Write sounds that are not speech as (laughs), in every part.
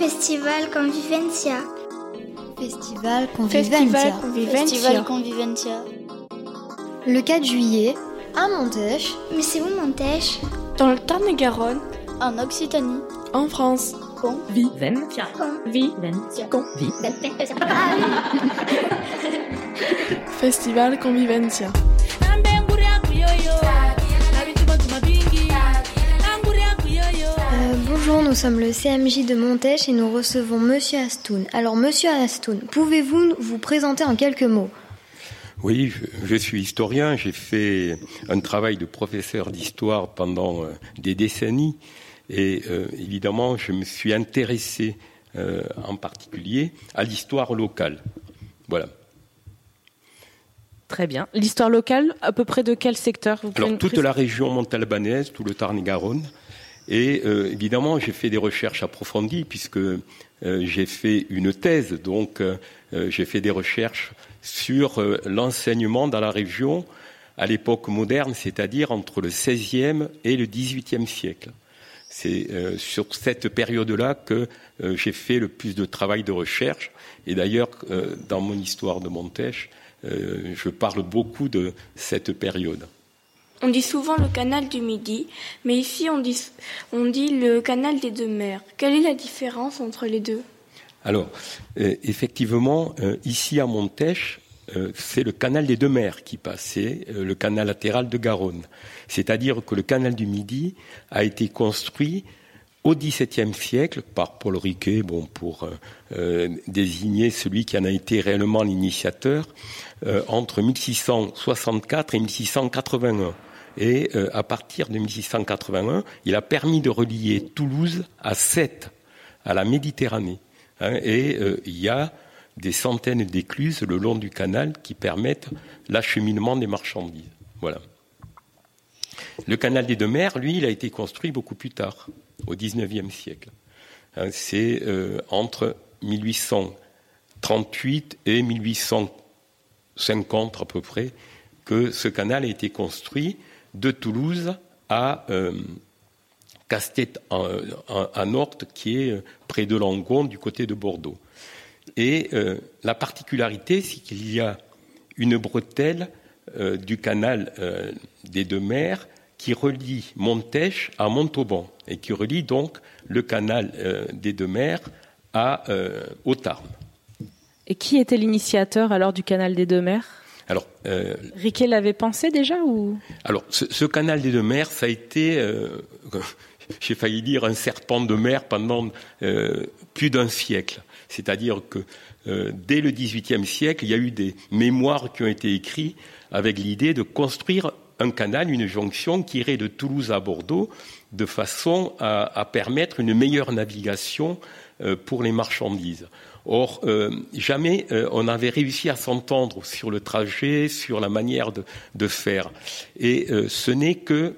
Festival Convivencia. Festival Convivencia. Festival Convivencia. Le 4 juillet, à Montèche. Mais c'est où Montèche? Dans le Tarn-et-Garonne. En Occitanie. En France. Convivencia. Convivencia. Convivencia. Festival Convivencia. Bonjour, nous sommes le CMJ de Montèche et nous recevons Monsieur Astoun. Alors, Monsieur Astoun, pouvez-vous vous présenter en quelques mots? Oui, je, suis historien. J'ai fait un travail de professeur d'histoire pendant euh, des décennies. Et euh, évidemment, je me suis intéressé euh, en particulier à l'histoire locale. Voilà. Très bien. L'histoire locale, à peu près de quel secteur? Vous Alors, toute la région montalbanaise, tout le Tarn-et-Garonne. Et euh, évidemment, j'ai fait des recherches approfondies puisque euh, j'ai fait une thèse. Donc, euh, j'ai fait des recherches sur l'enseignement dans la région à l'époque moderne, c'est-à-dire entre le XVIe et le XVIIIe siècle. C'est sur cette période-là que j'ai fait le plus de travail de recherche. Et d'ailleurs, dans mon histoire de Montèche, je parle beaucoup de cette période. On dit souvent le canal du Midi, mais ici on dit, le canal des deux mers. Quelle est la différence entre les deux? Alors, euh, effectivement, euh, ici à Montèche, euh, c'est le canal des deux mers qui passe, c'est euh, le canal latéral de Garonne. C'est-à-dire que le canal du Midi a été construit au XVIIe siècle par Paul Riquet, bon, pour désigner celui qui en a été réellement l'initiateur, entre 1664 et 1681. Et euh, à partir de 1681, il a permis de relier Toulouse à Sète, à la Méditerranée. Hein, et euh, il y a des centaines d'écluses le long du canal qui permettent l'acheminement des marchandises. Voilà. Le canal des deux mers, lui, il a été construit beaucoup plus tard, au XIXe siècle. Hein, C'est euh, entre 1838 et 1850 à peu près que ce canal a été construit de Toulouse à euh, Castet en, en, à Norte, qui est euh, près de Langon, du côté de Bordeaux. Et euh, la particularité, c'est qu'il y a une bretelle du canal des deux mers qui relie Montèche à Montauban et qui relie donc le canal des deux mers à au Tarn. Et qui était l'initiateur alors du canal des deux mers? Alors, euh, Riquet l'avait pensé déjà ou? alors ce, ce canal des deux mers, ça a été, euh, (laughs) j'ai failli dire, un serpent de mer pendant euh, plus d'un siècle. C'est-à-dire que dès le XVIIIe siècle, il y a eu des mémoires qui ont été écrits avec l'idée de construire un canal, une jonction qui irait de Toulouse à Bordeaux, de façon à, à permettre une meilleure navigation pour les marchandises. Or, euh, jamais euh, on avait réussi à s'entendre sur le trajet, sur la manière de, faire. Et euh, ce n'est que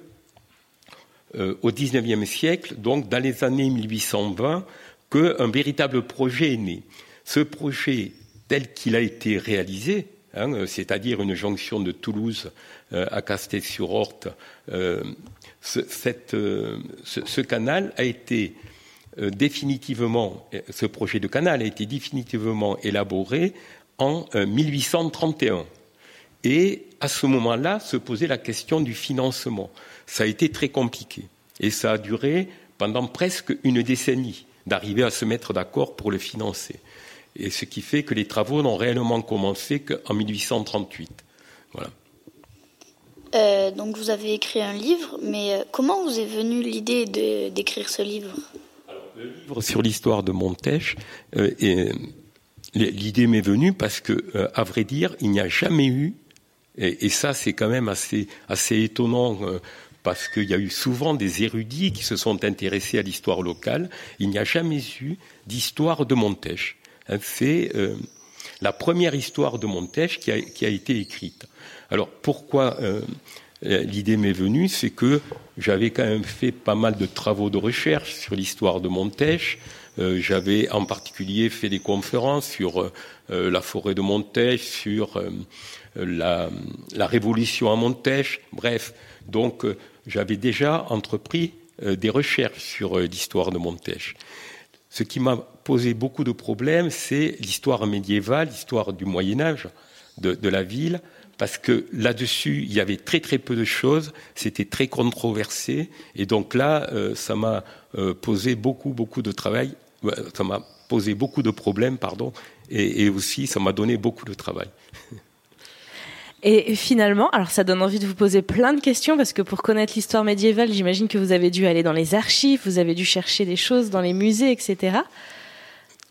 au XIXe siècle, donc dans les années 1820, qu'un véritable projet est né. Ce projet, tel qu'il a été réalisé, hein, c'est-à-dire une jonction de Toulouse à Castel-sur-Orte, ce, canal a été définitivement, ce projet de canal a été définitivement élaboré en 1831. Et à ce moment-là, se posait la question du financement. Ça a été très compliqué. Et ça a duré pendant presque une décennie d'arriver à se mettre d'accord pour le financer. Et ce qui fait que les travaux n'ont réellement commencé qu'en 1838. Voilà. Euh, donc vous avez écrit un livre, mais euh, comment vous est venue l'idée d'écrire ce livre? Le livre sur l'histoire de Montèche, euh, l'idée m'est venue parce que, euh, à vrai dire, il n'y a jamais eu, et, ça c'est quand même assez, étonnant, euh, parce qu'il y a eu souvent des érudits qui se sont intéressés à l'histoire locale, il n'y a jamais eu d'histoire de Montèche. C'est euh, la première histoire de Montèche qui a, été écrite. Alors pourquoi l'idée m'est venue C'est que j'avais quand même fait pas mal de travaux de recherche sur l'histoire de Montèche. Euh, j'avais en particulier fait des conférences sur euh, la forêt de Montèche, sur euh, la, révolution à Montèche. Bref, donc euh, j'avais déjà entrepris euh, des recherches sur l'histoire de Montèche. ce qui m'a posé beaucoup de problèmes, c'est l'histoire médiévale, l'histoire du Moyen Âge de la ville, parce que là-dessus, il y avait très très peu de choses, c'était très controversé, et donc là, euh, ça m'a euh, posé beaucoup beaucoup de travail, ça m'a posé beaucoup de problèmes, pardon, et, et aussi ça m'a donné beaucoup de travail. (laughs) Et finalement, alors ça donne envie de vous poser plein de questions parce que pour connaître l'histoire médiévale, j'imagine que vous avez dû aller dans les archives, vous avez dû chercher des choses dans les musées, etc.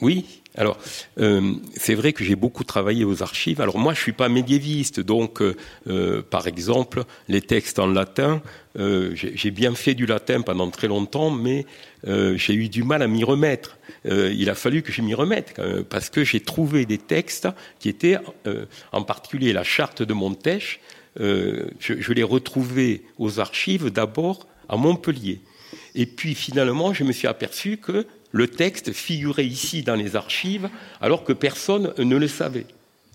Oui, alors, euh, c'est vrai que j'ai beaucoup travaillé aux archives. Alors moi, je suis pas médiéviste, donc, euh, euh, par exemple, les textes en latin, j'ai bien fait du latin pendant très longtemps, mais j'ai eu du mal à m'y remettre. Il a fallu que je m'y remette, parce que j'ai trouvé des textes qui étaient, en particulier la charte de Montèche, je, je l'ai retrouvé aux archives d'abord à Montpellier. Et puis finalement, je me suis aperçu que le texte figurait ici dans les archives alors que personne ne le savait.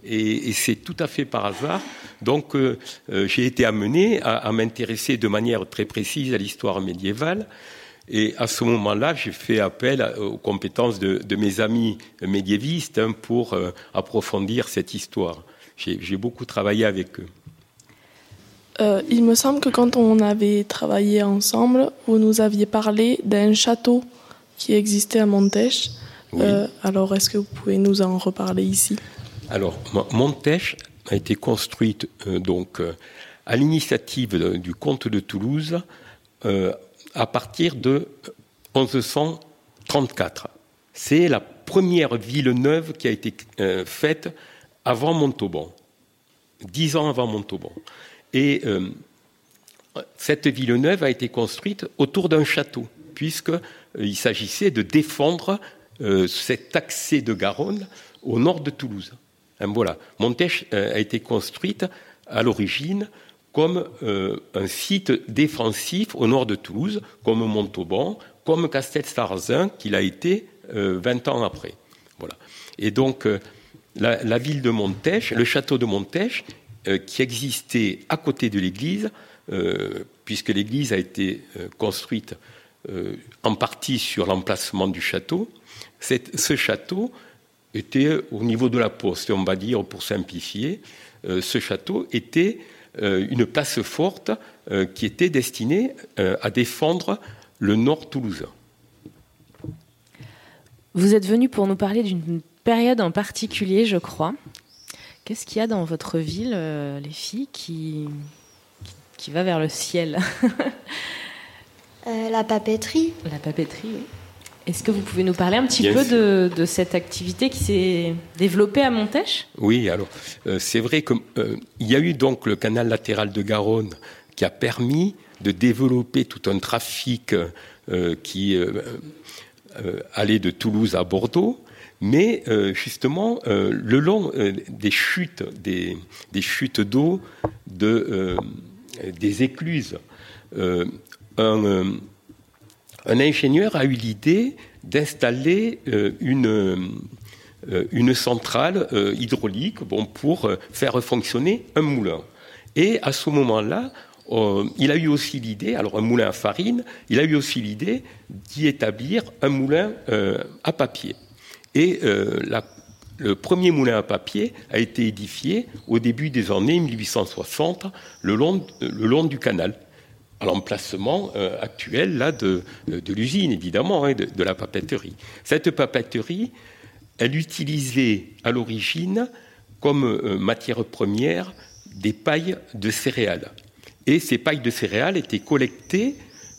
Et, c'est tout à fait par hasard. Donc euh, euh, j'ai été amené à, m'intéresser de manière très précise à l'histoire médiévale. Et à ce moment-là, j'ai fait appel aux compétences de, mes amis médiévistes hein, pour euh, approfondir cette histoire. J'ai beaucoup travaillé avec eux. Il me semble que quand on avait travaillé ensemble, vous nous aviez parlé d'un château qui existait à Montèche. Oui. Euh, alors, est-ce que vous pouvez nous en reparler ici? Alors, Montèche a été construite euh, donc euh, à l'initiative du comte de Toulouse euh, à partir de 1134. C'est la première ville neuve qui a été faite avant Montauban, dix ans avant Montauban. Et cette ville neuve a été construite autour d'un château, puisqu'il euh, s'agissait de défendre euh, cet accès de Garonne au nord de Toulouse. Hein, voilà. Montèche euh, a été construite à l'origine comme un site défensif au nord de Toulouse, comme Montauban, comme Castel-Sarrazin, qu'il a été euh, 20 ans après. Voilà. Et donc, la, la, ville de Montèche, le château de Montèche, qui existait à côté de l'église, puisque l'église a été euh, en partie sur l'emplacement du château, ce château était au niveau de la poste, on va dire pour simplifier, ce château était une place forte qui était destinée à défendre le nord toulousain. Vous êtes venu pour nous parler d'une période en particulier, je crois. Qu'est-ce qu'il y a dans votre ville, euh, les filles, qui, qui, va vers le ciel? (laughs) euh, La papeterie. La papeterie, oui. Est-ce que vous pouvez nous parler un petit Bien peu de, de, cette activité qui s'est développée à Montèche? Oui, alors euh, c'est vrai qu'il euh, y a eu donc le canal latéral de Garonne qui a permis de développer tout un trafic euh, qui allait de Toulouse à Bordeaux, mais euh, justement euh, le long euh, des chutes, des, des chutes d'eau, de, des écluses, un, un, ingénieur a eu l'idée d'installer une, une centrale hydraulique bon, pour faire fonctionner un moulin. Et à ce moment-là, euh, il a eu aussi l'idée, alors un moulin à farine, il a eu aussi l'idée d'y établir un moulin euh, à papier. Et euh, le premier moulin à papier a été édifié au début des années 1860 le long, le long du canal, à l'emplacement euh, actuel là, de, l'usine, évidemment, hein, de, la papeterie. Cette papeterie, elle utilisait à l'origine comme euh, matière première des pailles de céréales. Et ces pailles de céréales étaient collectées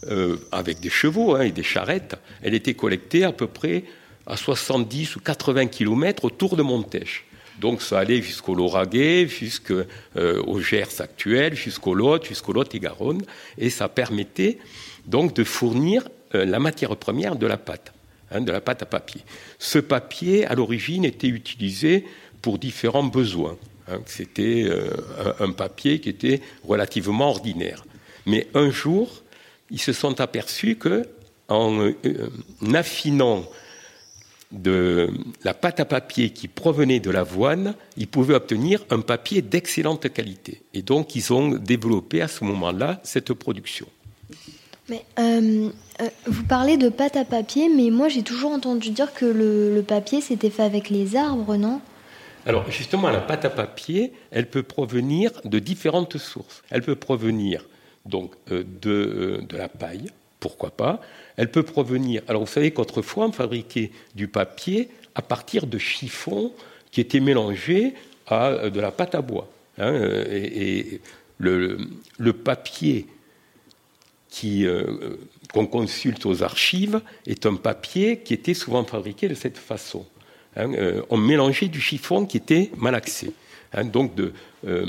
euh, avec des chevaux hein, et des charrettes. Elles étaient collectées à peu près à 70 ou 80 kilomètres autour de Montèche. Donc ça allait jusqu'au Lauragais, jusqu'au euh, Gers actuel, jusqu'au Lot, jusqu'au Lot et Garonne, et ça permettait donc de fournir euh, la matière première de la pâte, hein, de la pâte à papier. Ce papier, à l'origine, était utilisé pour différents besoins. Hein, C'était euh, un, papier qui était relativement ordinaire. Mais un jour, ils se sont aperçus que en affinant de la pâte à papier qui provenait de l'avoine, ils pouvaient obtenir un papier d'excellente qualité. Et donc, ils ont développé à ce moment-là cette production. Mais euh, euh, vous parlez de pâte à papier, mais moi j'ai toujours entendu dire que le, papier c'était fait avec les arbres, non? Alors justement, la pâte à papier, elle peut provenir de différentes sources. Elle peut provenir donc de, de la paille, pourquoi pas. Elle peut provenir. Alors vous savez qu'autrefois on fabriquait du papier à partir de chiffons qui étaient mélangés à de la pâte à bois. Hein, et, le, papier euh, qu'on consulte aux archives est un papier qui était souvent fabriqué de cette façon. Hein, euh, on mélangeait du chiffon qui était malaxé, hein, donc euh,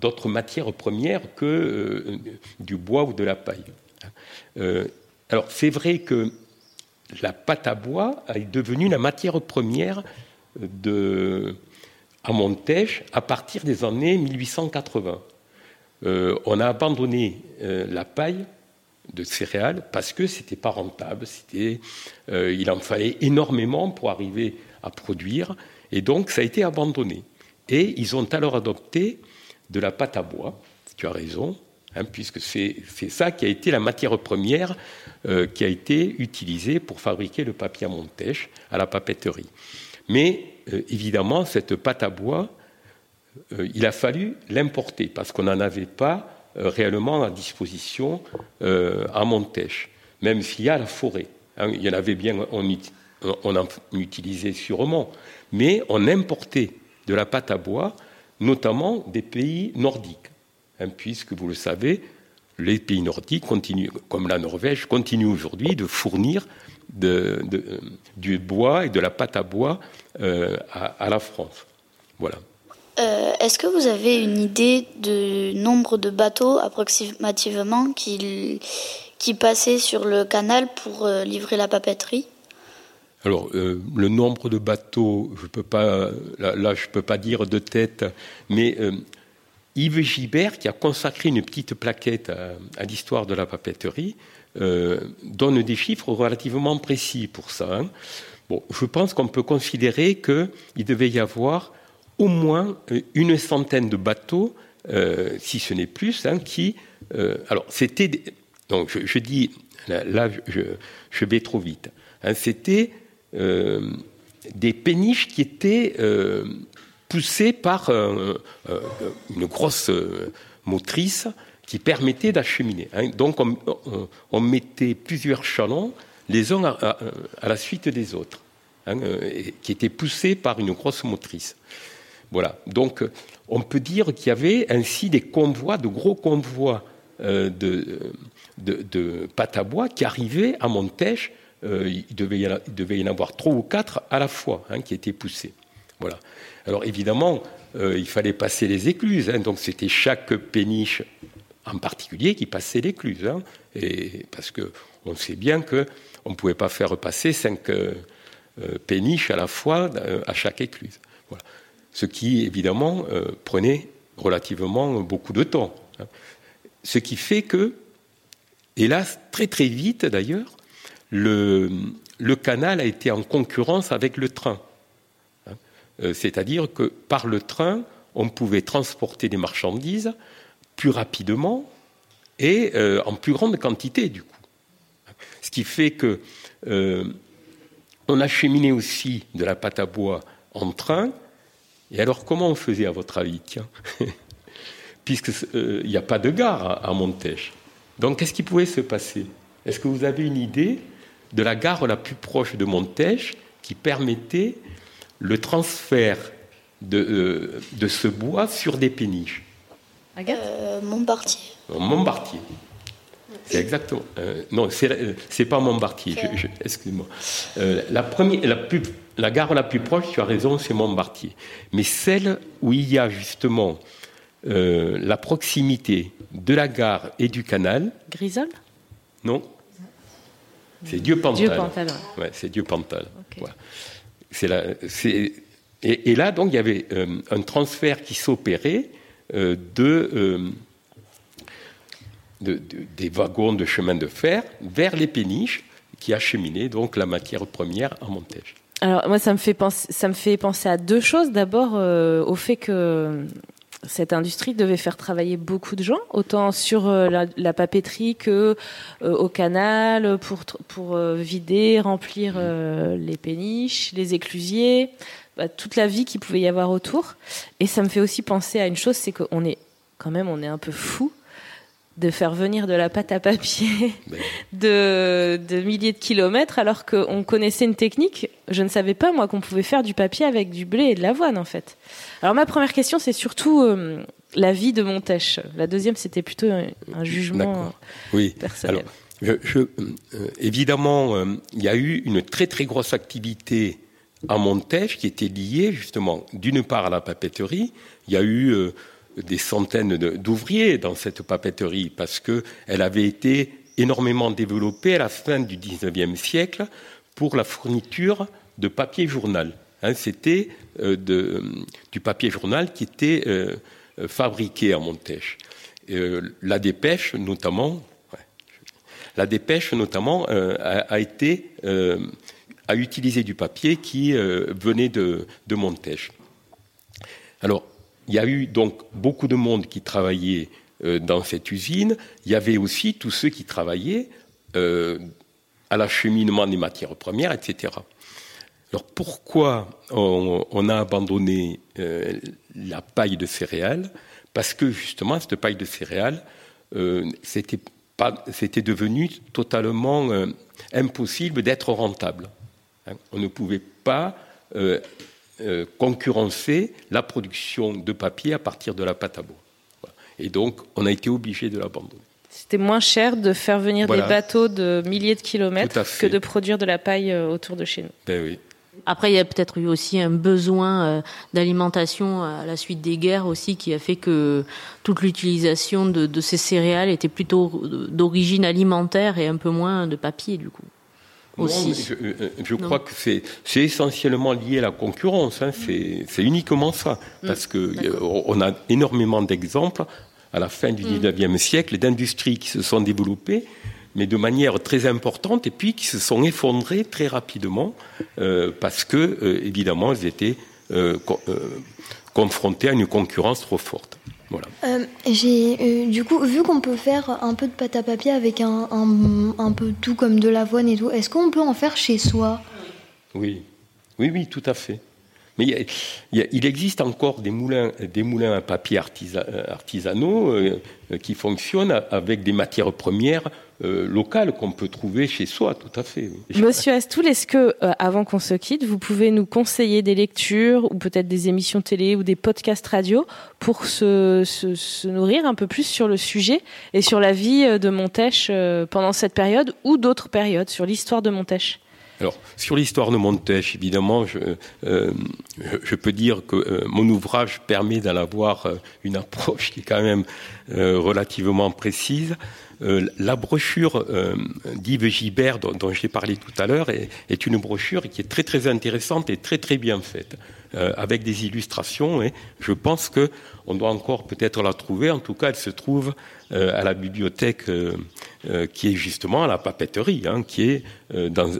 d'autres matières premières que du bois ou de la paille. Alors c'est vrai que la pâte à bois est devenue la matière première de, à Montège à partir des années 1880. on a abandonné la paille de céréales parce que c'était pas rentable, euh, il en fallait énormément pour arriver à produire, et donc ça a été abandonné. Et ils ont alors adopté de la pâte à bois, tu as raison, hein, puisque c'est ça qui a été la matière première euh, qui a été utilisée pour fabriquer le papier à Montèche à la papeterie. Mais euh, évidemment, cette pâte à bois, il a fallu l'importer parce qu'on n'en avait pas euh, réellement à disposition euh, à Montèche, même s'il y a la forêt. Hein, il y en avait bien, on, en utilisait sûrement, mais on importait de la pâte à bois, notamment des pays nordiques, hein, puisque vous le savez, les pays nordiques continuent, comme la Norvège, continuent aujourd'hui de fournir du bois et de la pâte à bois euh, à la France. Voilà. Euh, est-ce que vous avez une idée du nombre de bateaux approximativement qui, qui passaient sur le canal pour euh, livrer la papeterie? Alors, euh, le nombre de bateaux, je peux pas, là, je ne peux pas dire de tête, mais Yves Gibert, qui a consacré une petite plaquette à, l'histoire de la papeterie, donne des chiffres relativement précis pour ça. Hein. Je pense qu'on peut considérer qu'il devait y avoir au moins euh, une centaine de bateaux, euh, si ce n'est plus, hein, qui. Euh, alors, c'était. Donc, je, dis. Là, je, vais trop vite. Hein, c'était des péniches qui étaient poussées par une grosse motrice qui permettait d'acheminer. Hein. Donc, on, mettait plusieurs chalons les uns à, la suite des autres, qui étaient poussés par une grosse motrice. Voilà. Donc, on peut dire qu'il y avait ainsi des convois, de gros convois euh, de, de, pâte à bois qui arrivaient à Montèche. Euh, il, devait y en avoir trois ou quatre à la fois hein, qui étaient poussés. Voilà. Alors évidemment, euh, il fallait passer les écluses. Hein. donc c'était chaque péniche en particulier qui passait l'écluse. Hein, parce qu'on sait bien qu'on ne pouvait pas faire passer cinq péniches à la fois à chaque écluse. Ce qui évidemment euh, prenait relativement beaucoup de temps. Hein. Ce qui fait que, hélas, très très vite d'ailleurs, le, canal a été en concurrence avec le train. Euh, c'est-à-dire que par le train, on pouvait transporter des marchandises plus rapidement et euh, en plus grande quantité du coup. Ce qui fait que on acheminé aussi de la pâte à bois en train et alors, comment on faisait, à votre avis? Tiens, (laughs) puisqu'il euh, n'y a pas de gare à, Montèche. Donc, qu'est-ce qui pouvait se passer? Est-ce que vous avez une idée de la gare la plus proche de Montèche qui permettait le transfert de, euh, de ce bois sur des péniches euh, Montbartier. Montbartier. C'est exactement. non, c'est pas Montbartier. Excuse-moi. la première, la plus la gare la plus proche, tu as raison, c'est Montbartier. Mais celle où il y a justement euh, la proximité de la gare et du canal. Grisol? Non. C'est Dieu Pantal. Dieu Pantal. Ouais, c'est Dieu Pantal. Et, là, donc, il y avait euh, un transfert qui s'opérait euh, de, des wagons de chemin de fer vers les péniches qui acheminaient donc la matière première en alors moi ça me fait penser, ça me fait penser à deux choses. D'abord euh, au fait que cette industrie devait faire travailler beaucoup de gens, autant sur euh, la, papeterie que euh, au canal, pour, pour vider, remplir les péniches, les éclusiers, bah, toute la vie qu'il pouvait y avoir autour. Et ça me fait aussi penser à une chose, c'est qu'on est quand même, on est un peu fou de faire venir de la pâte à papier (laughs) ben. de, de, milliers de kilomètres alors qu'on connaissait une technique. Je ne savais pas, moi, qu'on pouvait faire du papier avec du blé et de l'avoine, en fait. Alors, ma première question, c'est surtout euh, la vie de Montèche. La deuxième, c'était plutôt un, jugement oui. personnel. Alors, je, euh, évidemment, euh, il y a eu une très, très grosse activité à Montèche qui était liée, justement, d'une part à la papeterie. Il y a eu des centaines d'ouvriers dans cette papeterie parce qu'elle avait été énormément développée à la fin du XIXe siècle pour la fourniture de papier journal. Hein, C'était euh, du papier journal qui était euh, fabriqué à Montèche. Euh, la dépêche, notamment, a, été a utilisé du papier qui venait de, de. Alors, il y a eu donc beaucoup de monde qui travaillait euh, dans cette usine. Il y avait aussi tous ceux qui travaillaient euh, à l'acheminement des matières premières, etc. Alors pourquoi on, a abandonné euh, la paille de céréales? Parce que justement, cette paille de céréales, c'était, devenu totalement impossible d'être rentable. Hein. on ne pouvait pas euh, concurrencer la production de papier à partir de la pâte à bois. Et donc, on a été obligé de l'abandonner. C'était moins cher de faire venir des bateaux de milliers de kilomètres que de produire de la paille euh, autour de chez nous. Ben oui. Après, il y a peut-être eu aussi un besoin euh, d'alimentation à la suite des guerres aussi qui a fait que toute l'utilisation de, de, ces céréales était plutôt d'origine alimentaire et un peu moins de papier du coup je, euh, crois que c'est essentiellement lié à la concurrence. Hein. C'est uniquement ça. Mm. Parce qu'on a énormément d'exemples à la fin du XIXe mm. siècle d'industries qui se sont développées, mais de manière très importante, et puis qui se sont effondrées très rapidement, euh, parce que, euh, évidemment, elles étaient confrontées à une concurrence trop forte. Voilà. Euh, j'ai euh, du coup vu qu'on peut faire un peu de pâte à papier avec un, un, peu tout comme de l'avoine et tout. Est-ce qu'on peut en faire chez soi? Oui, oui, oui, tout à fait. Mais il, existe encore des moulins, des moulins à papier artisanaux euh, qui fonctionnent avec des matières premières euh, locales qu'on peut trouver chez soi, tout à fait. Monsieur Astoul, est-ce que, euh, avant qu'on se quitte, vous pouvez nous conseiller des lectures ou peut-être des émissions télé ou des podcasts radio pour se, se, nourrir un peu plus sur le sujet et sur la vie de Montèche pendant cette période ou d'autres périodes, sur l'histoire de Montèche? Alors, sur l'histoire de Montèche, évidemment, je, euh, je peux dire que euh, mon ouvrage permet d'en avoir euh, une approche qui est quand même relativement précise. La brochure d'Yves Gibert, dont, j'ai parlé tout à l'heure, est, une brochure qui est très très intéressante et très très bien faite, avec des illustrations. Et je pense que on doit encore peut-être la trouver. En tout cas, elle se trouve à la bibliothèque qui est justement à la papeterie, hein, qui est dans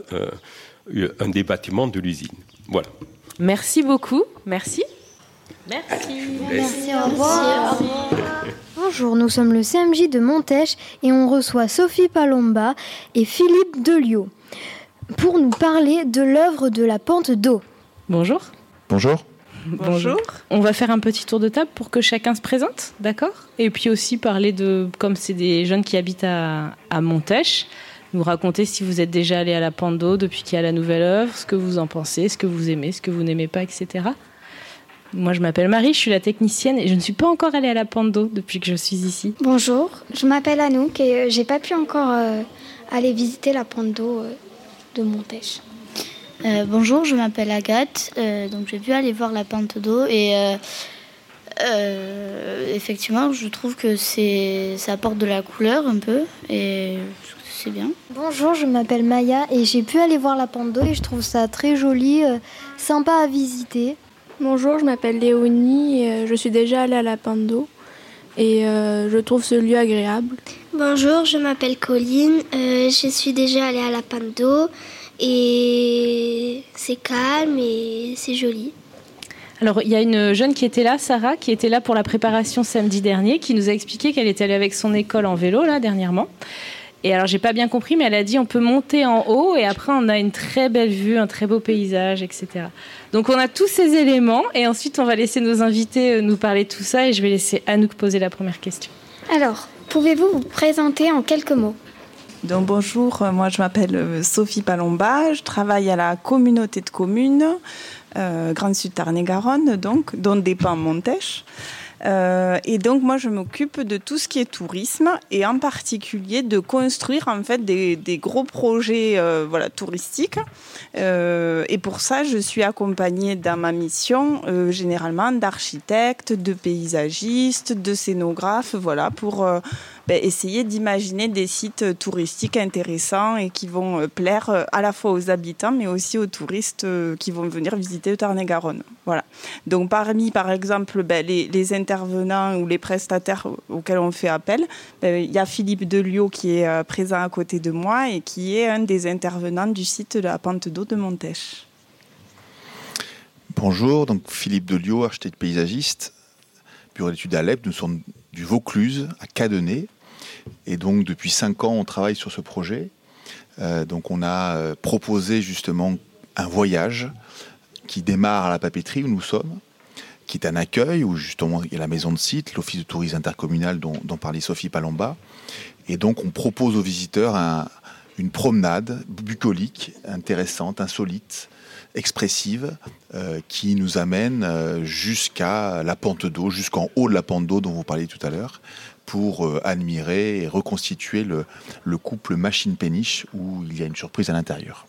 un des bâtiments de l'usine. Voilà. Merci beaucoup. Merci. Merci. Merci. Au revoir. Bonjour, nous sommes le CMJ de Montèche et on reçoit Sophie Palomba et Philippe Delio pour nous parler de l'œuvre de la pente d'eau. Bonjour. Bonjour. Bonjour. On va faire un petit tour de table pour que chacun se présente, d'accord? Et puis aussi parler de, comme c'est des jeunes qui habitent à, à Montèche, nous raconter si vous êtes déjà allé à la Pando depuis qu'il y a la nouvelle œuvre, ce que vous en pensez, ce que vous aimez, ce que vous n'aimez pas, etc. Moi, je m'appelle Marie, je suis la technicienne et je ne suis pas encore allée à la Pando depuis que je suis ici. Bonjour, je m'appelle Anouk et euh, j'ai pas pu encore euh, aller visiter la Pando euh, de Montèche. bonjour, je m'appelle Agathe, donc j'ai pu aller voir la pente d'eau et effectivement, je trouve que c'est ça apporte de la couleur un peu et c'est bien. Bonjour, je m'appelle Maya et j'ai pu aller voir la Pando et je trouve ça très joli, euh, sympa à visiter. Bonjour, je m'appelle Léonie et euh, je suis déjà allée à la Pando et euh, je trouve ce lieu agréable. Bonjour, je m'appelle Colline, je suis déjà allée à la Pando et c'est calme et c'est joli. Alors, il y a une jeune qui était là, Sarah, qui était là pour la préparation samedi dernier, qui nous a expliqué qu'elle était allée avec son école en vélo, là, dernièrement. Et alors, j'ai pas bien compris, mais elle a dit on peut monter en haut et après, on a une très belle vue, un très beau paysage, etc. Donc, on a tous ces éléments et ensuite, on va laisser nos invités euh, nous parler de tout ça et je vais laisser Anouk poser la première question. Alors, pouvez-vous vous présenter en quelques mots? Donc bonjour, euh, moi je m'appelle euh, Sophie Palomba, je travaille à la communauté de communes euh, Grande Sud Tarn-et-Garonne, donc, dont dépend Montèche. Euh, et donc moi je m'occupe de tout ce qui est tourisme et en particulier de construire en fait des, gros projets euh, voilà touristiques. Euh, et pour ça je suis accompagnée dans ma mission généralement d'architectes, de paysagistes, de scénographes, voilà pour ben, essayer d'imaginer des sites touristiques intéressants et qui vont euh, plaire euh, à la fois aux habitants mais aussi aux touristes euh, qui vont venir visiter Tarn-et-Garonne. Voilà. Donc parmi par exemple ben, les, intervenants ou les prestataires auxquels on fait appel, ben, il y a Philippe Delio qui est euh, présent à côté de moi et qui est un des intervenants du site de la pente d'eau de Montèche. Bonjour, donc Philippe Delio, architecte paysagiste, bureau d'études à. Nous sommes du Vaucluse à Cadenet. Et donc depuis cinq ans, on travaille sur ce projet. Euh, donc on a euh, proposé justement un voyage qui démarre à la papeterie où nous sommes, qui est un accueil où justement il y a la maison de site, l'office de tourisme intercommunal dont, parlait Sophie Palomba. Et donc on propose aux visiteurs un- une promenade bucolique, intéressante, insolite, expressive, euh, qui nous amène jusqu'à la pente d'eau, jusqu'en haut de la pente d'eau dont vous parliez tout à l'heure, pour euh, admirer et reconstituer le, le couple machine-péniche où il y a une surprise à l'intérieur.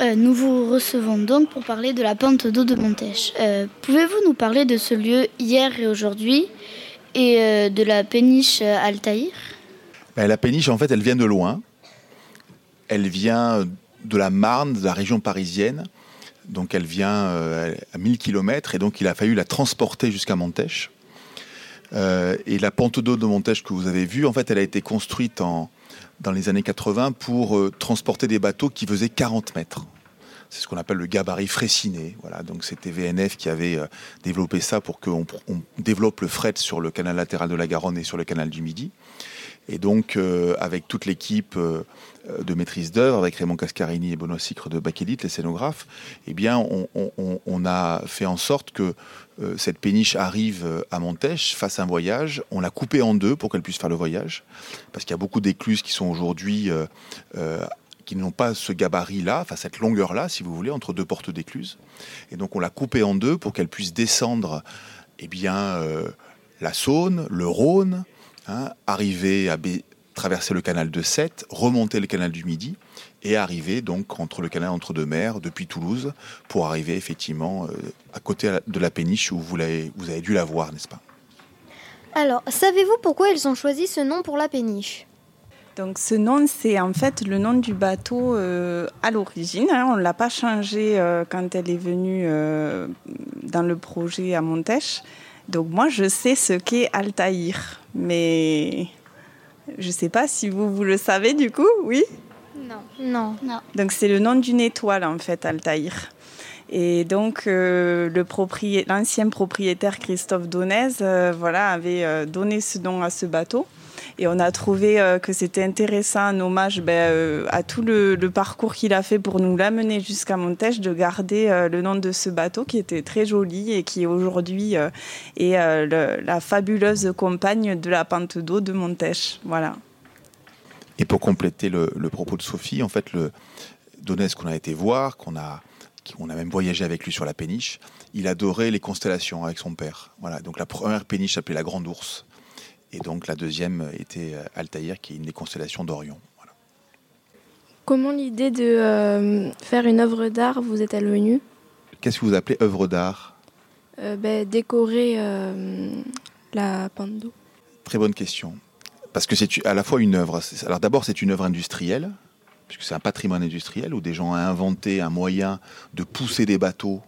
Euh, nous vous recevons donc pour parler de la pente d'eau de Montèche. Euh, Pouvez-vous nous parler de ce lieu hier et aujourd'hui et de la péniche Altaïr? Ben, la péniche, en fait, elle vient de loin. Elle vient de la Marne, de la région parisienne. Donc elle vient à 1000 km et donc il a fallu la transporter jusqu'à Montèche. Euh, et la pente d'eau de Montèche que vous avez vue, en fait, elle a été construite en, dans les années 80 pour euh, transporter des bateaux qui faisaient 40 mètres. C'est ce qu'on appelle le gabarit fréciné. Voilà, donc c'était VNF qui avait euh, développé ça pour qu'on on développe le fret sur le canal latéral de la Garonne et sur le canal du Midi. Et donc, euh, avec toute l'équipe euh, de maîtrise d'œuvre, avec Raymond Cascarini et Benoît Sicre de Bakélite, les scénographes, eh bien, on, a fait en sorte que euh, cette péniche arrive euh, à Montèche, fasse un voyage. On l'a coupée en deux pour qu'elle puisse faire le voyage, parce qu'il y a beaucoup d'écluses qui sont aujourd'hui euh, euh, qui n'ont pas ce gabarit-là, enfin cette longueur-là, si vous voulez, entre deux portes d'écluses. Et donc, on l'a coupée en deux pour qu'elle puisse descendre, eh bien, euh, la Saône, le Rhône, hein, arriver à traverser le canal de Sète, remonter le canal du Midi et arriver donc entre le canal entre deux mers depuis Toulouse pour arriver effectivement euh, à côté de la péniche où vous, avez dû la voir, n'est-ce pas? Alors, savez-vous pourquoi ils ont choisi ce nom pour la péniche? Donc ce nom, c'est en fait le nom du bateau euh, à l'origine. hein. On ne l'a pas changé euh, quand elle est venue euh, dans le projet à Montèche. Donc moi, je sais ce qu'est Altaïr, mais je ne sais pas si vous, vous le savez du coup, oui? Non. Non. Donc c'est le nom d'une étoile en fait, Altaïr. Et donc euh, le proprié- l'ancien propriétaire Christophe Donez, euh, voilà, avait euh, donné ce nom à ce bateau. Et on a trouvé euh, que c'était intéressant, en hommage ben, euh, à tout le, parcours qu'il a fait pour nous l'amener jusqu'à Montèche, de garder euh, le nom de ce bateau qui était très joli et qui aujourd'hui est la fabuleuse compagne de la pente d'eau de Montèche. Voilà. Et pour compléter le, le propos de Sophie, en fait, le Donès qu'on a été voir, qu'on a, qu'on a même voyagé avec lui sur la péniche, il adorait les constellations avec son père. Voilà. Donc la première péniche s'appelait la Grande Ourse, et donc la deuxième était euh, Altaïr, qui est une des constellations d'Orion. Voilà. Comment l'idée de euh, faire une œuvre d'art vous est-elle venue? Qu'est-ce que vous appelez œuvre d'art? Euh, ben, Décorer euh, la d'eau. Très bonne question. Parce que c'est à la fois une œuvre. Alors d'abord, c'est une œuvre industrielle, puisque c'est un patrimoine industriel où des gens ont inventé un moyen de pousser des bateaux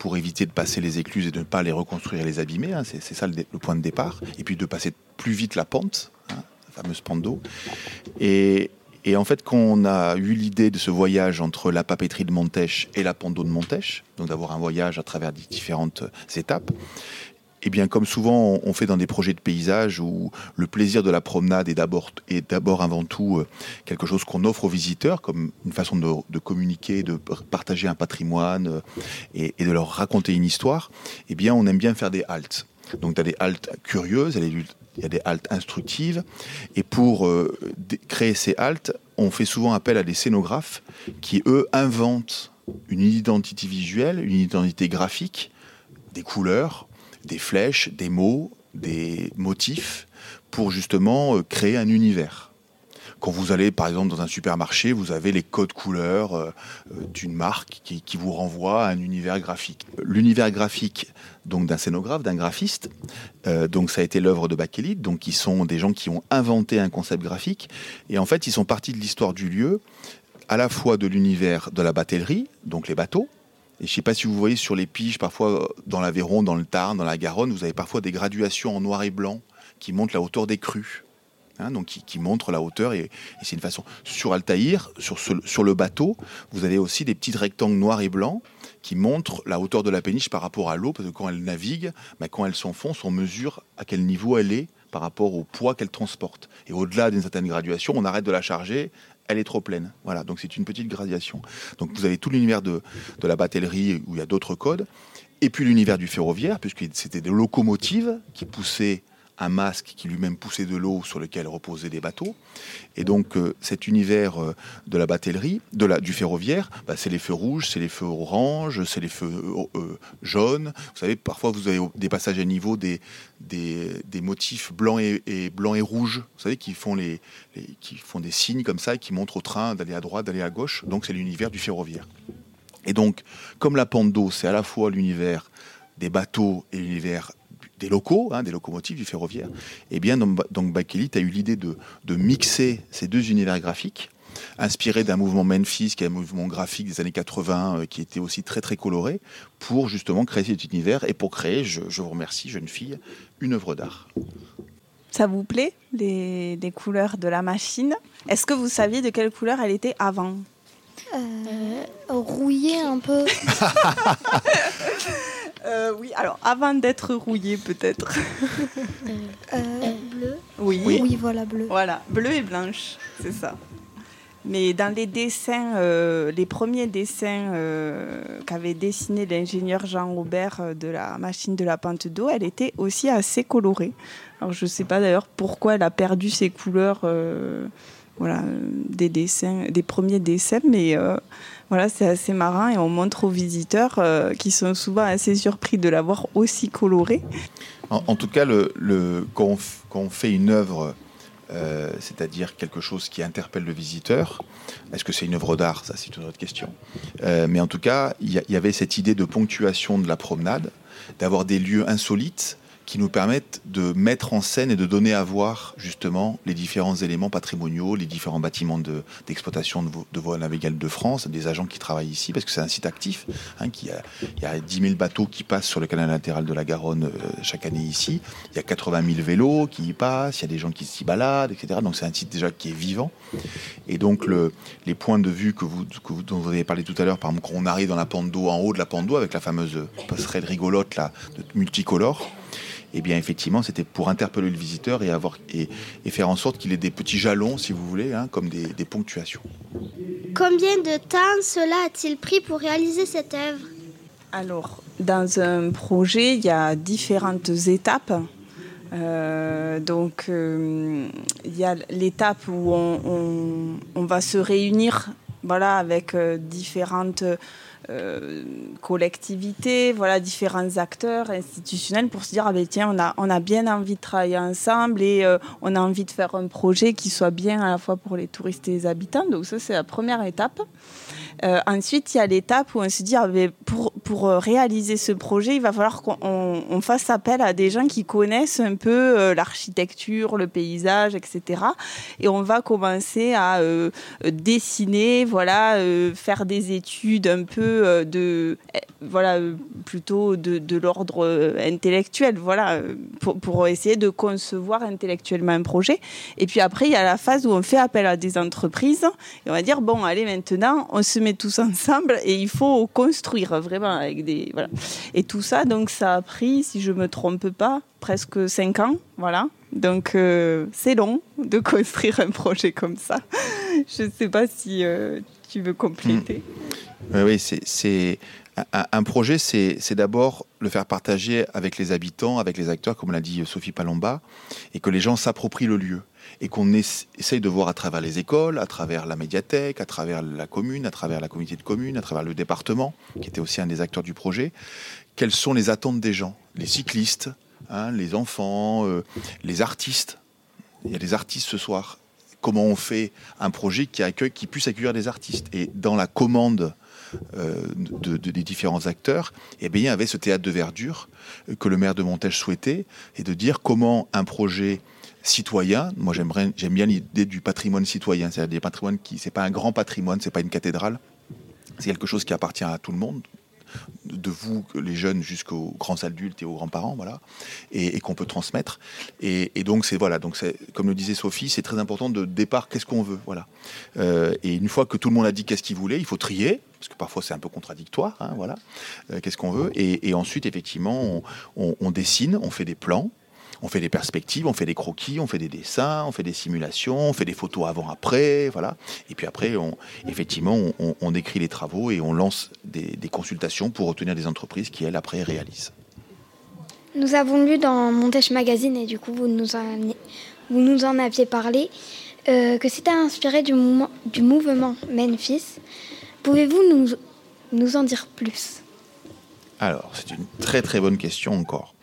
pour éviter de passer les écluses et de ne pas les reconstruire et les abîmer. hein. C'est ça le, point de départ. Et puis de passer plus vite la pente, hein, la fameuse pente. Et, en fait, quand on a eu l'idée de ce voyage entre la papeterie de Montèche et la Pando de Montèche, donc d'avoir un voyage à travers différentes étapes, eh bien, comme souvent on fait dans des projets de paysage où le plaisir de la promenade est d'abord, est d'abord avant tout euh, quelque chose qu'on offre aux visiteurs comme une façon de, communiquer, de partager un patrimoine euh, et, de leur raconter une histoire, eh bien, on aime bien faire des haltes. Donc, tu as des haltes curieuses, il y a des haltes instructives. Et pour euh, créer ces haltes, on fait souvent appel à des scénographes qui, eux, inventent une identité visuelle, une identité graphique, des couleurs, des flèches, des mots, des motifs pour justement euh, créer un univers. Quand vous allez par exemple dans un supermarché, vous avez les codes couleurs euh, euh, d'une marque qui, vous renvoie à un univers graphique. L'univers graphique donc d'un scénographe, d'un graphiste, donc ça a été l'œuvre de Bakelit, donc qui sont des gens qui ont inventé un concept graphique et en fait ils sont partis de l'histoire du lieu, à la fois de l'univers de la batellerie, donc les bateaux, et je ne sais pas si vous voyez sur les piges, parfois dans l'Aveyron, dans le Tarn, dans la Garonne, vous avez parfois des graduations en noir et blanc qui montrent la hauteur des crues. Hein, donc qui, montrent la hauteur et, c'est une façon. Sur Altaïr, sur, sur le bateau, vous avez aussi des petits rectangles noirs et blancs qui montrent la hauteur de la péniche par rapport à l'eau, parce que quand elle navigue, bah, quand elle s'enfonce, on mesure à quel niveau elle est par rapport au poids qu'elle transporte. Et au-delà d'une certaine graduation, on arrête de la charger, elle est trop pleine. Voilà, donc c'est une petite gradation. Donc vous avez tout l'univers de, de la batellerie où il y a d'autres codes, et puis l'univers du ferroviaire, puisque c'était des locomotives qui poussaient un masque qui lui-même poussait de l'eau sur lequel reposaient des bateaux. Et donc euh, cet univers euh, de la batellerie, de la, du ferroviaire, bah, c'est les feux rouges, c'est les feux oranges, c'est les feux euh, jaunes. Vous savez, parfois vous avez des passages à niveau des, des, motifs blancs et, et, et rouges, vous savez, qui font, les, qui font des signes comme ça et qui montrent au train d'aller à droite, d'aller à gauche. Donc c'est l'univers du ferroviaire. Et donc, comme la pente d'eau, c'est à la fois l'univers des bateaux et l'univers des locaux, hein, des locomotives du ferroviaire, et eh bien donc Bakelit a eu l'idée de, mixer ces deux univers graphiques, inspiré d'un mouvement Memphis, qui est un mouvement graphique des années 80, euh, qui était aussi très très coloré, pour justement créer cet univers et pour créer, je, vous remercie, jeune fille, une œuvre d'art. Ça vous plaît, les, couleurs de la machine? Est-ce que vous saviez de quelle couleur elle était avant? Euh, Rouillée un peu. (laughs) Euh, oui, alors avant d'être rouillé peut-être. Euh, bleu oui. oui. voilà, bleu. Voilà, bleu et blanche, c'est ça. Mais dans les dessins, euh, les premiers dessins qu'avait dessiné l'ingénieur Jean Robert de la machine de la pente d'eau, elle était aussi assez colorée. Alors je ne sais pas d'ailleurs pourquoi elle a perdu ses couleurs voilà, des dessins, des premiers dessins, mais voilà, c'est assez marrant et on montre aux visiteurs euh, qui sont souvent assez surpris de l'avoir aussi coloré. En, tout cas, quand, on, fait une œuvre, euh, c'est-à-dire quelque chose qui interpelle le visiteur, est-ce que c'est une œuvre d'art? Ça, c'est une autre question. Euh, mais en tout cas, il y, avait cette idée de ponctuation de la promenade, d'avoir des lieux insolites qui nous permettent de mettre en scène et de donner à voir justement les différents éléments patrimoniaux, les différents bâtiments d'exploitation de, de, voies navigables de France, des agents qui travaillent ici, parce que c'est un site actif. Hein, qui a, il y a 10 000 bateaux qui passent sur le canal latéral de la Garonne euh, chaque année ici. Il y a 80 000 vélos qui y passent, il y a des gens qui s'y baladent, etc. Donc c'est un site déjà qui est vivant. Et donc le, les points de vue que vous, que vous, dont vous avez parlé tout à l'heure, par exemple, quand on arrive dans la pente d'eau, en haut de la pente d'eau, avec la fameuse passerelle rigolote là, multicolore, eh bien effectivement, c'était pour interpeller le visiteur et, avoir, et, faire en sorte qu'il ait des petits jalons, si vous voulez, hein, comme des, ponctuations. Combien de temps cela a-t-il pris pour réaliser cette œuvre? Alors, dans un projet, il y a différentes étapes. Euh, donc, euh, il y a l'étape où on, va se réunir voilà, avec euh, différentes euh, collectivités, voilà, différents acteurs institutionnels pour se dire ah ben tiens on a on a bien envie de travailler ensemble et euh, on a envie de faire un projet qui soit bien à la fois pour les touristes et les habitants. Donc ça c'est la première étape. Euh, ensuite, il y a l'étape où on se dit, ah, pour, pour réaliser ce projet, il va falloir qu'on fasse appel à des gens qui connaissent un peu l'architecture, le paysage, etc. Et on va commencer à dessiner, voilà, faire des études un peu de, eh, voilà, plutôt de, de l'ordre intellectuel, voilà, pour, pour essayer de concevoir intellectuellement un projet. Et puis après, il y a la phase où on fait appel à des entreprises et on va dire bon, allez, maintenant, on se met tous ensemble et il faut construire vraiment avec des voilà. Et tout ça, donc ça a pris, si je me trompe pas, presque cinq ans, voilà. Donc euh, c'est long de (laughs) construire un projet comme ça. je ne sais pas si euh, tu veux compléter. Hmm. Oui, c'est un projet, c'est d'abord le faire partager avec les habitants, avec les acteurs, comme l'a dit Sophie Palomba, et que les gens s'approprient le lieu et qu'on essaye de voir à travers les écoles, à travers la médiathèque, à travers la commune, à travers la communauté de communes, à travers le département, qui était aussi un des acteurs du projet, quelles sont les attentes des gens, les cyclistes, hein, les enfants, euh, les artistes. Il y a des artistes ce soir. Comment on fait un projet qui accueille, qui puisse accueillir des artistes? Et dans la commande euh, de, des différents acteurs, eh bien, il y avait ce théâtre de verdure que le maire de Montège souhaitait, et de dire comment un projet citoyen. Moi, j'aime bien l'idée du patrimoine citoyen. C'est-à-dire des patrimoines qui, c'est pas un grand patrimoine, c'est pas une cathédrale. C'est quelque chose qui appartient à tout le monde, de vous, les jeunes, jusqu'aux grands adultes et aux grands-parents, voilà, et, qu'on peut transmettre. Et, donc, c'est voilà, donc comme le disait Sophie, c'est très important de départ. Qu'est-ce qu'on veut, voilà. Euh, et une fois que tout le monde a dit qu'est-ce qu'il voulait, il faut trier, parce que parfois c'est un peu contradictoire, hein, voilà. Euh, qu'est-ce qu'on veut et, ensuite, effectivement, on dessine, on fait des plans. On fait des perspectives, on fait des croquis, on fait des dessins, on fait des simulations, on fait des photos avant-après, voilà. Et puis après, on, effectivement, on, écrit les travaux et on lance des, consultations pour obtenir des entreprises qui, elles, après, réalisent. Nous avons lu dans Montèche Magazine, et du coup, vous nous en, vous nous en aviez parlé, euh, que c'était inspiré du, mouvement, du mouvement Memphis. Pouvez-vous nous, nous en dire plus? Alors, c'est une très très bonne question encore.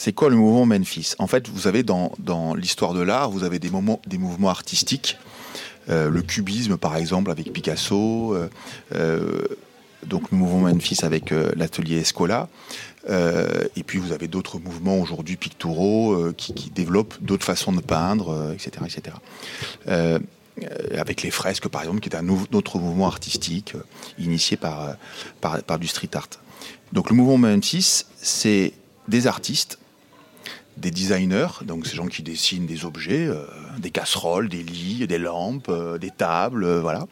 C'est quoi le mouvement Memphis? En fait, vous avez dans, l'histoire de l'art, vous avez des, moments, des mouvements artistiques. Euh, le cubisme, par exemple, avec Picasso. Euh, euh, donc le mouvement Memphis avec l'atelier Escola. et puis vous avez d'autres mouvements aujourd'hui picturaux qui, développent d'autres façons de peindre, etc. etc. avec les fresques, par exemple, qui est un autre mouvement artistique initié par, par, du street art. Donc le mouvement Memphis, c'est des artistes des designers, donc ces gens qui dessinent des objets, euh, des casseroles, des lits, des lampes, euh, des tables, euh, voilà,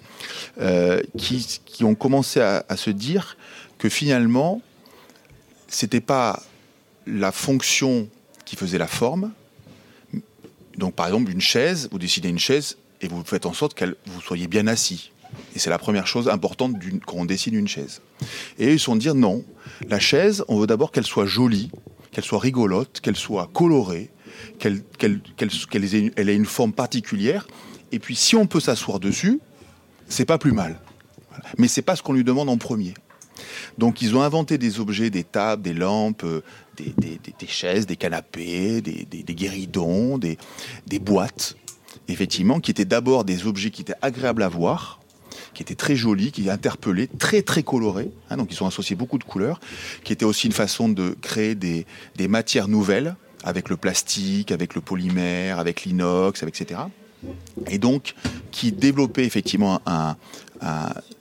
qui, ont commencé à, se dire que finalement, c'était pas la fonction qui faisait la forme. Donc, par exemple, une chaise, vous dessinez une chaise et vous faites en sorte qu'elle vous soyez bien assis. Et c'est la première chose importante quand on dessine une chaise. Et ils sont dire non, la chaise, on veut d'abord qu'elle soit jolie, qu'elle soit rigolote, qu'elle soit colorée, qu'elle ait, une forme particulière. Et puis si on peut s'asseoir dessus, c'est pas plus mal. Mais c'est pas ce qu'on lui demande en premier. Donc ils ont inventé des objets, des tables, des lampes, euh, des, chaises, des canapés, des, guéridons, des, boîtes, effectivement, qui étaient d'abord des objets qui étaient agréables à voir, qui était très joli, qui interpellait, très très coloré. Hein, donc ils ont associé beaucoup de couleurs, qui était aussi une façon de créer des, matières nouvelles avec le plastique, avec le polymère, avec l'inox, etc. Et donc qui développait effectivement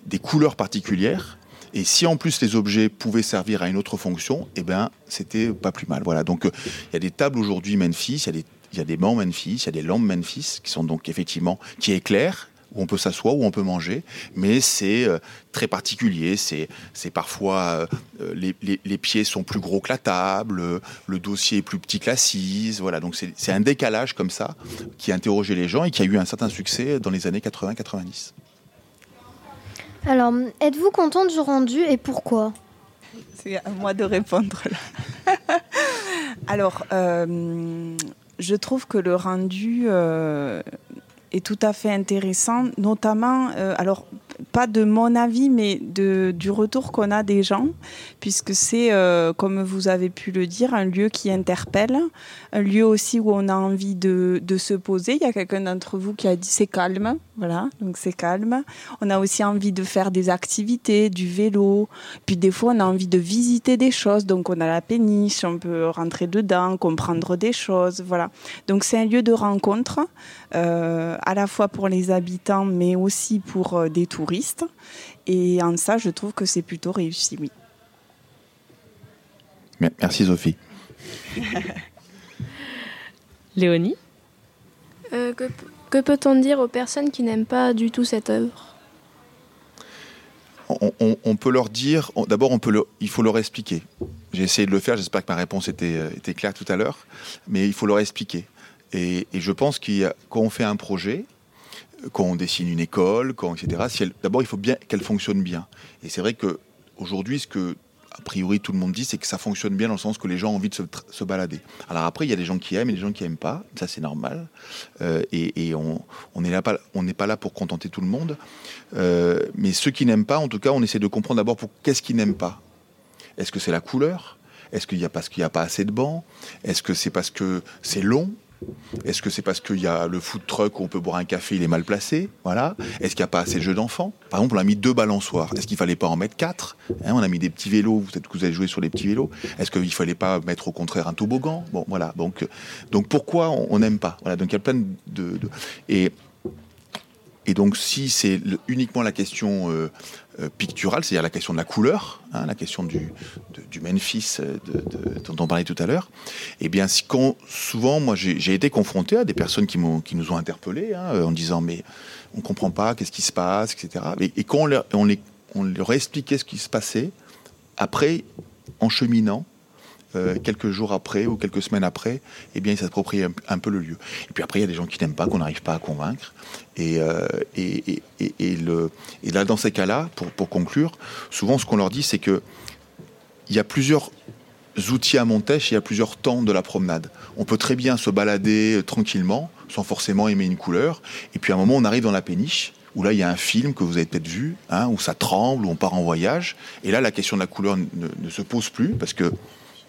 des couleurs particulières. Et si en plus les objets pouvaient servir à une autre fonction, eh ben c'était pas plus mal. Voilà. Donc il y a des tables aujourd'hui Memphis, il y a des il y a des bancs Memphis, il y a des lampes Memphis qui sont donc effectivement qui éclairent, où on peut s'asseoir, où on peut manger, mais c'est euh, très particulier. C'est, parfois euh, les, pieds sont plus gros que la table, le dossier est plus petit que l'assise. Voilà, donc c'est, un décalage comme ça qui a interrogé les gens et qui a eu un certain succès dans les années 80-90. Alors, êtes-vous content du rendu et pourquoi? C'est à moi de répondre (laughs) Alors, euh, je trouve que le rendu tout à fait intéressant, notamment, euh, alors pas de mon avis, mais de, du retour qu'on a des gens, puisque c'est, euh, comme vous avez pu le dire, un lieu qui interpelle, un lieu aussi où on a envie de, de se poser. Il y a quelqu'un d'entre vous qui a dit c'est calme, voilà, donc c'est calme. On a aussi envie de faire des activités, du vélo, puis des fois on a envie de visiter des choses, donc on a la péniche, on peut rentrer dedans, comprendre des choses, voilà. Donc c'est un lieu de rencontre, euh, à la fois pour les habitants, mais aussi pour euh, des touristes. Et en ça, je trouve que c'est plutôt réussi, oui. Merci Sophie. (laughs) Léonie euh, Que, que peut-on dire aux personnes qui n'aiment pas du tout cette œuvre? On, on, on, peut leur dire, d'abord, on peut le, il faut leur expliquer. J'ai essayé de le faire, j'espère que ma réponse était, était claire tout à l'heure, mais il faut leur expliquer. Et, et je pense qu'on quand fait un projet, quand on dessine une école, quand, etc., si d'abord, il faut bien qu'elle fonctionne bien. Et c'est vrai que aujourd'hui, ce que a priori tout le monde dit, c'est que ça fonctionne bien dans le sens que les gens ont envie de se, balader. Alors après, il y a des gens qui aiment et des gens qui aiment pas, ça c'est normal. Euh, et, on n'est pas, là pour contenter tout le monde. Euh, mais ceux qui n'aiment pas, en tout cas, on essaie de comprendre d'abord qu'est-ce qu'ils n'aiment pas. Est-ce que c'est la couleur? Est-ce qu'il y a parce qu'il n'y a pas assez de bancs? Est-ce que c'est parce que c'est long? Est-ce que c'est parce qu'il y a le food truck où on peut boire un café, il est mal placé Voilà. Est-ce qu'il n'y a pas assez de jeux d'enfants? Par exemple, on a mis deux balançoires. Est-ce qu'il fallait pas en mettre quatre? Hein, On a mis des petits vélos. Peut-être que vous avez joué sur les petits vélos. Est-ce qu'il fallait pas mettre au contraire un toboggan? Bon, voilà. Donc, donc pourquoi on n'aime pas? Voilà. Donc il y a plein de, de... et et donc, si c'est uniquement la question euh, euh, picturale, c'est-à-dire la question de la couleur, hein, la question du, Memphis euh, de, dont on parlait tout à l'heure, eh bien, souvent, moi, j'ai été confronté à des personnes qui, nous ont interpellés hein, en disant mais on comprend pas, qu'est-ce qui se passe, etc. Et, quand on leur expliquait ce qui se passait, après, en cheminant, euh, quelques jours après ou quelques semaines après, eh bien, ils s'approprient un, peu le lieu. Et puis après, il y a des gens qui n'aiment pas, qu'on n'arrive pas à convaincre. Et, euh, et, et, et, le, et là, dans ces cas-là, pour, pour conclure, souvent, ce qu'on leur dit, c'est que il y a plusieurs outils à Montèche, il y a plusieurs temps de la promenade. On peut très bien se balader tranquillement, sans forcément aimer une couleur. Et puis à un moment, on arrive dans la péniche, où là, il y a un film que vous avez peut-être vu, hein, où ça tremble, où on part en voyage. Et là, la question de la couleur ne se pose plus, parce que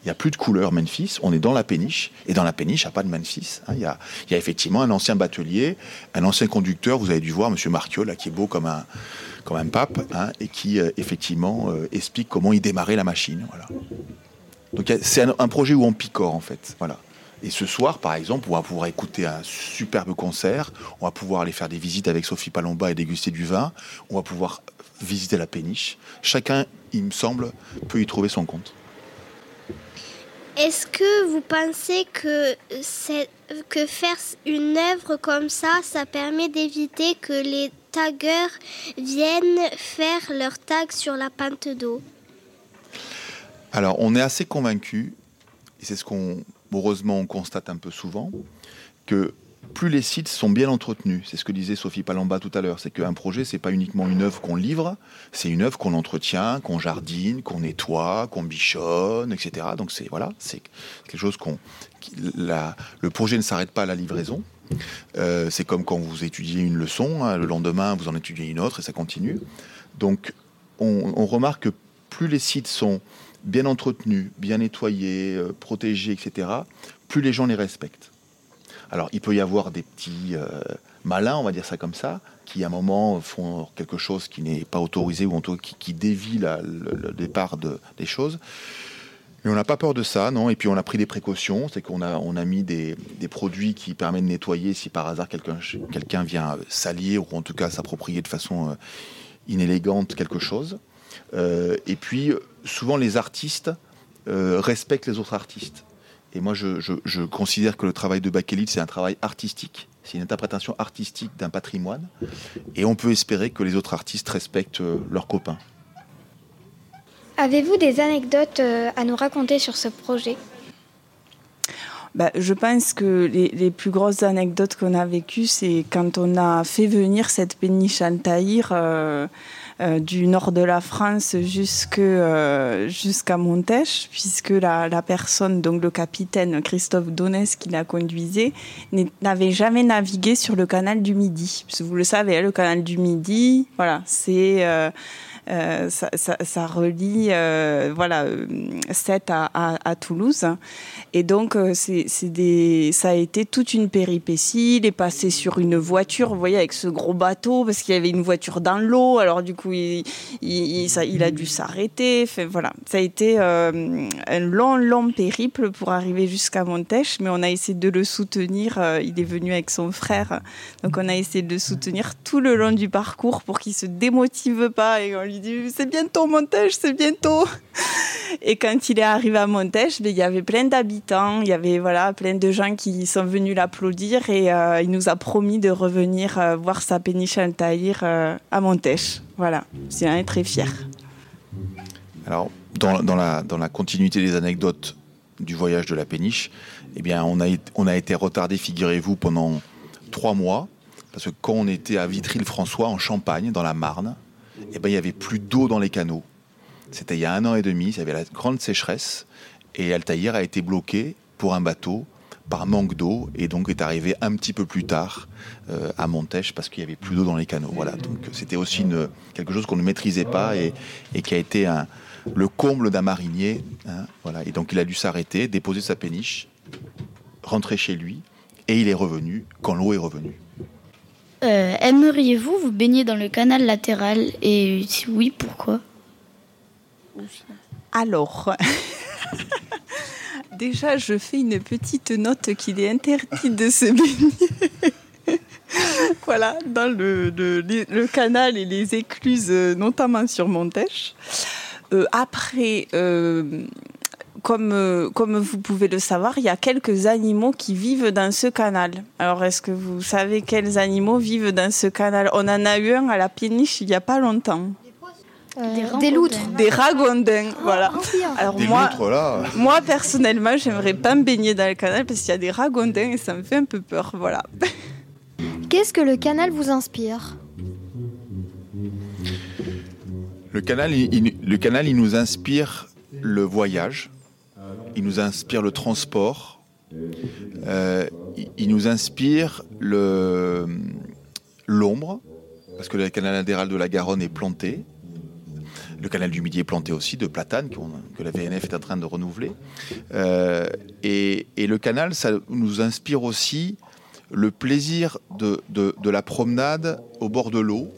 il n'y a plus de couleur Memphis, on est dans la péniche, et dans la péniche, il n'y a pas de Memphis. Hein. Il, y a, effectivement un ancien batelier, un ancien conducteur, vous avez dû voir, M. Martiot, là, qui est beau comme un, comme un pape, hein, et qui, euh, effectivement, euh, explique comment il démarrait la machine. Donc c'est un, projet où on picore, en fait. Et ce soir, par exemple, on va pouvoir écouter un superbe concert, on va pouvoir aller faire des visites avec Sophie Palomba et déguster du vin, on va pouvoir visiter la péniche. Chacun, il me semble, peut y trouver son compte. Est-ce que vous pensez que, faire une œuvre comme ça, ça permet d'éviter que les taggeurs viennent faire leur tag sur la pente d'eau? Alors, on est assez convaincu, et c'est ce qu'on, heureusement, on constate un peu souvent, que plus les sites sont bien entretenus, c'est ce que disait Sophie Palamba tout à l'heure, c'est qu'un projet, c'est pas uniquement une œuvre qu'on livre, c'est une œuvre qu'on entretient, qu'on jardine, qu'on nettoie, qu'on bichonne, etc. Donc c'est voilà, c'est quelque chose qu'on, le projet ne s'arrête pas à la livraison. Euh, c'est comme quand vous étudiez une leçon, hein, le lendemain vous en étudiez une autre et ça continue. Donc on, on remarque que plus les sites sont bien entretenus, bien nettoyés, euh, protégés, etc., plus les gens les respectent. Alors, il peut y avoir des petits euh, malins, on va dire ça comme ça, qui à un moment font quelque chose qui n'est pas autorisé ou qui, qui dévie le, départ de, des choses. Mais on n'a pas peur de ça, non? Et puis on a pris des précautions, c'est qu'on a, on a mis des, des, produits qui permettent de nettoyer si par hasard quelqu'un quelqu'un vient salir ou en tout cas s'approprier de façon euh, inélégante quelque chose. Euh, et puis souvent les artistes respectent les autres artistes. Et moi, je, je, je, considère que le travail de Bakelit, c'est un travail artistique. C'est une interprétation artistique d'un patrimoine. Et on peut espérer que les autres artistes respectent euh, leurs copains. Avez-vous des anecdotes euh, à nous raconter sur ce projet? Bah, je pense que les, les, plus grosses anecdotes qu'on a vécues, c'est quand on a fait venir cette péniche Altaïr. Euh, euh, du nord de la France euh, jusqu'à Montèche, puisque la, la, personne, donc le capitaine Christophe Donès qui la conduisait, n'avait jamais navigué sur le canal du Midi. vous le savez, hein, le canal du Midi, voilà, c'est euh, ça, relie euh, voilà Sète à, Toulouse. Et donc euh, c'est des ça a été toute une péripétie. Il est passé sur une voiture vous voyez avec ce gros bateau parce qu'il y avait une voiture dans l'eau. Alors du coup il, a dû s'arrêter. Voilà. Ça a été euh, un long long périple pour arriver jusqu'à Montèche mais on a essayé de le soutenir. Euh, il est venu avec son frère. Donc on a essayé de le soutenir tout le long du parcours pour qu'il se démotive pas et on lui dit c'est bientôt Montèche, c'est bientôt. Et quand il est arrivé à Montèche, ben, il y avait plein d'habitants, il y avait voilà plein de gens qui sont venus l'applaudir et euh, il nous a promis de revenir euh, voir sa péniche Altaïr euh, à Montèche. Voilà, c'est un très fier. Alors, dans, la, continuité des anecdotes du voyage de la péniche, eh bien, on a été retardé, figurez-vous, pendant trois mois, parce que quand on était à Vitry-le-François, en Champagne, dans la Marne, eh ben, il n'y avait plus d'eau dans les canaux. C'était il y a un an et demi, il y avait la grande sécheresse, et Altaïr a été bloqué pour un bateau par manque d'eau et donc est arrivé un petit peu plus tard euh, à Montèche parce qu'il y avait plus d'eau dans les canaux. Voilà, donc c'était aussi quelque chose qu'on ne maîtrisait pas et, qui a été le comble d'un marinier. Hein, voilà, et donc il a dû s'arrêter, déposer sa péniche, rentrer chez lui et il est revenu quand l'eau est revenue. Euh, aimeriez-vous vous baigner dans le canal latéral Et si oui, pourquoi? Alors, (laughs) déjà, je fais une petite note qu'il est interdit de se baigner. (laughs) voilà, dans le, le, canal et les écluses, notamment sur Montèche. Euh, après, euh, comme, euh, comme vous pouvez le savoir, il y a quelques animaux qui vivent dans ce canal. Alors, est-ce que vous savez quels animaux vivent dans ce canal? On en a eu un à la péniche il n'y a pas longtemps. Euh, des loutres. Des ragondins, oh, voilà. Alors des moi, loutres, là. moi, personnellement, j'aimerais pas me baigner dans le canal parce qu'il y a des ragondins et ça me fait un peu peur, voilà. (laughs) Qu'est-ce que le canal vous inspire? Le canal, il, le canal, il nous inspire le voyage, il nous inspire le transport, euh, il nous inspire l'ombre, parce que le canal latéral de la Garonne est planté. Le canal du Midi est planté aussi de platanes que la VNF est en train de renouveler. Euh, et, le canal, ça nous inspire aussi le plaisir de la promenade au bord de l'eau,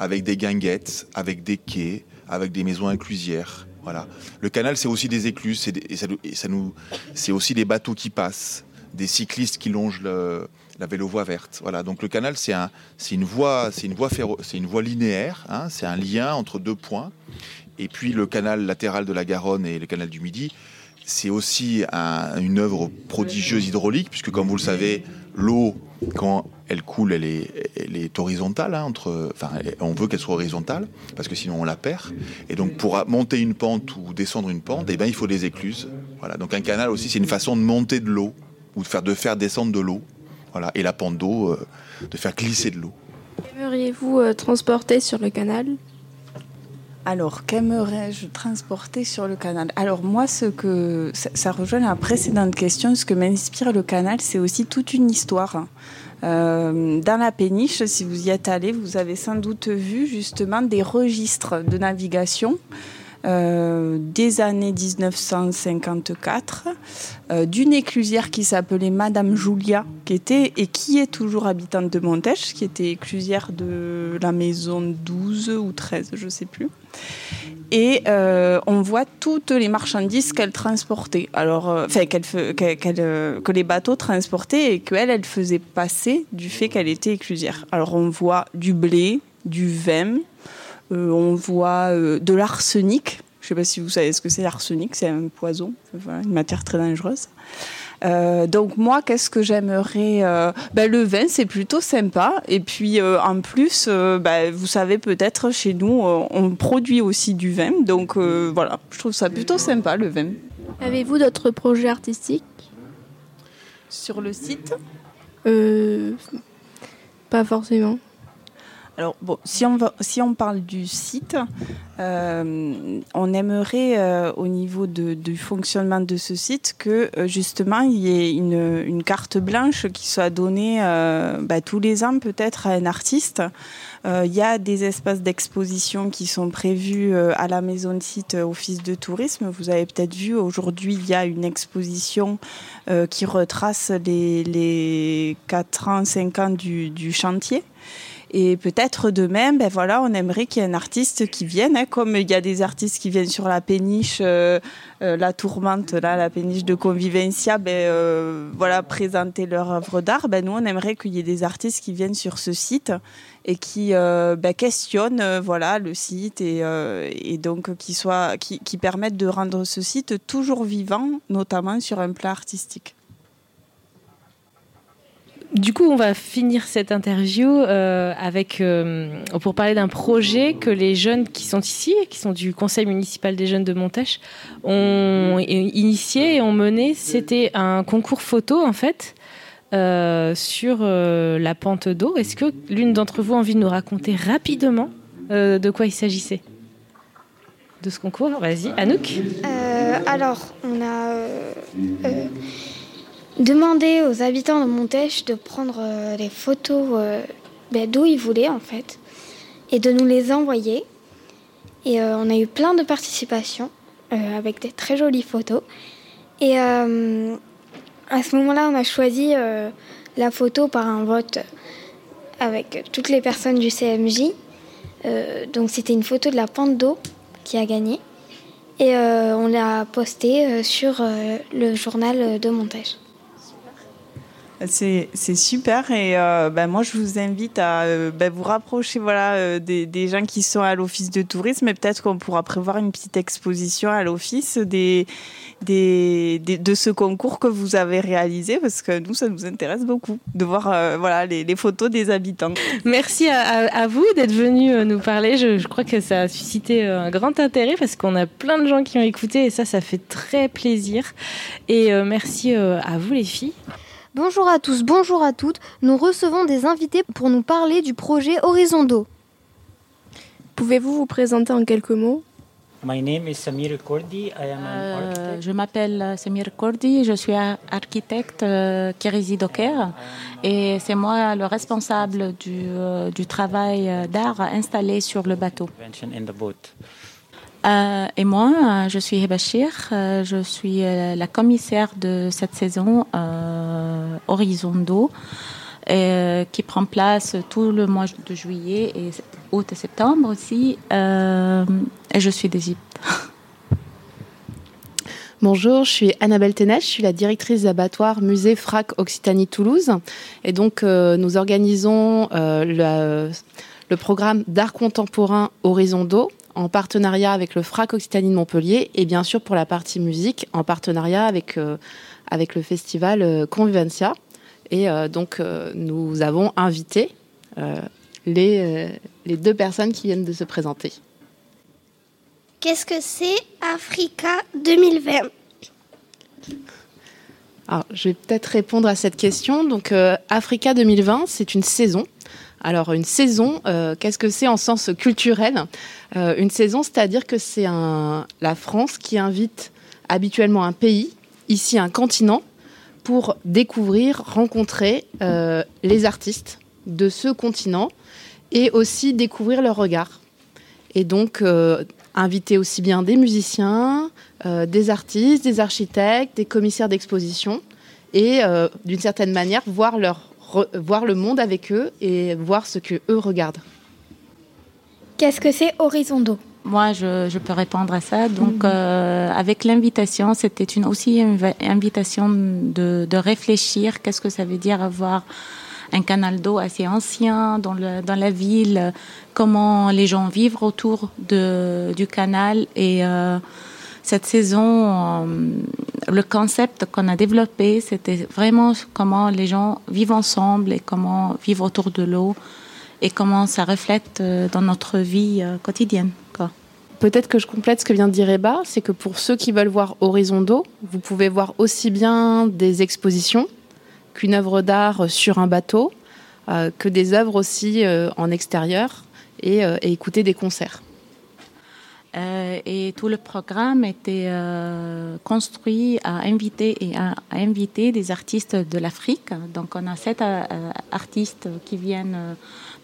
avec des guinguettes, avec des quais, avec des maisons inclusières. Voilà. Le canal, c'est aussi des écluses, c'est ça, nous, c'est aussi des bateaux qui passent, des cyclistes qui longent le, la vélo-voie verte. Voilà. Donc le canal, c'est un, une voie, c'est une voie c'est une voie linéaire. Hein, c'est un lien entre deux points. Et puis le canal latéral de la Garonne et le canal du Midi, c'est aussi un, une œuvre prodigieuse hydraulique, puisque comme vous le savez, l'eau, quand elle coule, elle est, elle est horizontale. Hein, entre, enfin, on veut qu'elle soit horizontale, parce que sinon on la perd. Et donc pour monter une pente ou descendre une pente, eh ben, il faut des écluses. Voilà. Donc un canal aussi, c'est une façon de monter de l'eau, ou de faire, de faire descendre de l'eau. Voilà. Et la pente d'eau, euh, de faire glisser de l'eau. Aimeriez-vous euh, transporter sur le canal? Alors, qu'aimerais-je transporter sur le canal? Alors moi, ce que ça, rejoint la précédente question. Ce que m'inspire le canal, c'est aussi toute une histoire. Euh, dans la péniche, si vous y êtes allé, vous avez sans doute vu justement des registres de navigation. Euh, des années 1954 euh, d'une éclusière qui s'appelait Madame Julia, qui était et qui est toujours habitante de Montèche, qui était éclusière de la maison 12 ou 13, je ne sais plus. Et euh, on voit toutes les marchandises qu'elle transportait. Alors, enfin, que les bateaux transportaient et qu'elle, elle faisait passer du fait qu'elle était éclusière. Alors, on voit du blé, du vin, on voit euh, de l'arsenic. Je ne sais pas si vous savez ce que c'est l'arsenic, c'est un poison, voilà, une matière très dangereuse. Euh, donc moi, qu'est-ce que j'aimerais euh, ben, Le vin, c'est plutôt sympa. Et puis euh, en plus, euh, ben, vous savez peut-être, chez nous, on produit aussi du vin. Donc voilà, je trouve ça plutôt sympa, le vin. Avez-vous d'autres projets artistiques? Sur le site? Pas forcément. Alors, bon, si on, va, si on parle du site, euh, on aimerait, euh, au niveau de, du fonctionnement de ce site, que euh, justement il y ait une, une, carte blanche qui soit donnée bah, tous les ans peut-être à un artiste. Il y a des espaces d'exposition qui sont prévus à la maison de site Office de tourisme. Vous avez peut-être vu, aujourd'hui, il y a une exposition qui retrace les, les 4 ans, 5 ans du, du chantier. Et peut-être de même, ben voilà, on aimerait qu'il y ait un artiste qui vienne, hein, comme il y a des artistes qui viennent sur la péniche, euh, euh, la tourmente, là, la péniche de Convivencia, ben, euh, voilà, présenter leur œuvre d'art. Ben, nous, on aimerait qu'il y ait des artistes qui viennent sur ce site et qui ben, questionnent voilà, le site et, donc qui, qui, qui permettent de rendre ce site toujours vivant, notamment sur un plan artistique. Du coup, on va finir cette interview euh, avec euh, pour parler d'un projet que les jeunes qui sont ici, qui sont du Conseil municipal des jeunes de Montèche, ont initié et ont mené. C'était un concours photo en fait euh, sur la pente d'eau. Est-ce que l'une d'entre vous a envie de nous raconter rapidement de quoi il s'agissait de ce concours? Vas-y, Anouk. alors, on a demander aux habitants de Montèche de prendre euh, les photos euh, ben, d'où ils voulaient en fait et de nous les envoyer. Et euh, on a eu plein de participations avec des très jolies photos. Et à ce moment-là, on a choisi la photo par un vote avec toutes les personnes du CMJ. donc c'était une photo de la pente d'eau qui a gagné. Et on l'a postée sur le journal de Montèche. C'est super et euh, ben moi je vous invite à euh, ben vous rapprocher voilà euh, des, gens qui sont à l'office de tourisme et peut-être qu'on pourra prévoir une petite exposition à l'office de ce concours que vous avez réalisé parce que nous ça nous intéresse beaucoup de voir voilà les, photos des habitants. Merci à, à, vous d'être venu nous parler. Je, je, crois que ça a suscité un grand intérêt parce qu'on a plein de gens qui ont écouté et ça ça fait très plaisir et merci à vous les filles. Bonjour à tous, bonjour à toutes. Nous recevons des invités pour nous parler du projet Horizon d'eau. Pouvez-vous vous présenter en quelques mots? My name is Samir Kordi. I am an architect. Je m'appelle Samir Kordi, je suis architecte euh, qui réside au Caire et c'est moi le responsable du, euh, du travail d'art installé sur le bateau. Euh, et moi, euh, je suis Hebachir, euh, je suis la commissaire de cette saison Horizon d'eau, qui prend place tout le mois de juillet et août et septembre aussi. et je suis d'Égypte. (laughs) Bonjour, je suis Annabelle Ténèche, je suis la directrice d'abattoir musée FRAC Occitanie Toulouse. Et donc, nous organisons le programme d'art contemporain Horizon d'eau en partenariat avec le FRAC Occitanie de Montpellier et bien sûr pour la partie musique en partenariat avec, euh, avec le festival euh, Convivencia. Et euh, donc nous avons invité les, les deux personnes qui viennent de se présenter. Qu'est-ce que c'est Africa 2020 alors, je vais peut-être répondre à cette question. Donc, Africa 2020, c'est une saison alors une saison, euh, qu'est-ce que c'est en sens culturel euh, Une saison, c'est-à-dire que c'est la France qui invite habituellement un pays, ici un continent, pour découvrir, rencontrer euh, les artistes de ce continent et aussi découvrir leur regard. Et donc inviter aussi bien des musiciens, des artistes, des architectes, des commissaires d'exposition et d'une certaine manière voir leur voir le monde avec eux et voir ce que eux regardent. Qu'est-ce que c'est Horizon d'eau moi, je, peux répondre à ça. Donc, mhm. euh, avec l'invitation, c'était une, aussi une invitation de, réfléchir. Qu'est-ce que ça veut dire avoir un canal d'eau assez ancien dans, le, dans la ville? Comment les gens vivent autour de, du canal? Et euh, cette saison, euh, le concept qu'on a développé, c'était vraiment comment les gens vivent ensemble et comment vivre autour de l'eau et comment ça reflète euh, dans notre vie euh, quotidienne. Peut-être que je complète ce que vient de dire Eba, c'est que pour ceux qui veulent voir Horizon d'eau, vous pouvez voir aussi bien des expositions qu'une œuvre d'art sur un bateau, que des œuvres aussi en extérieur et, et écouter des concerts. Euh, et tout le programme était euh, construit à inviter et à, inviter des artistes de l'Afrique. Donc on a sept euh, artistes qui viennent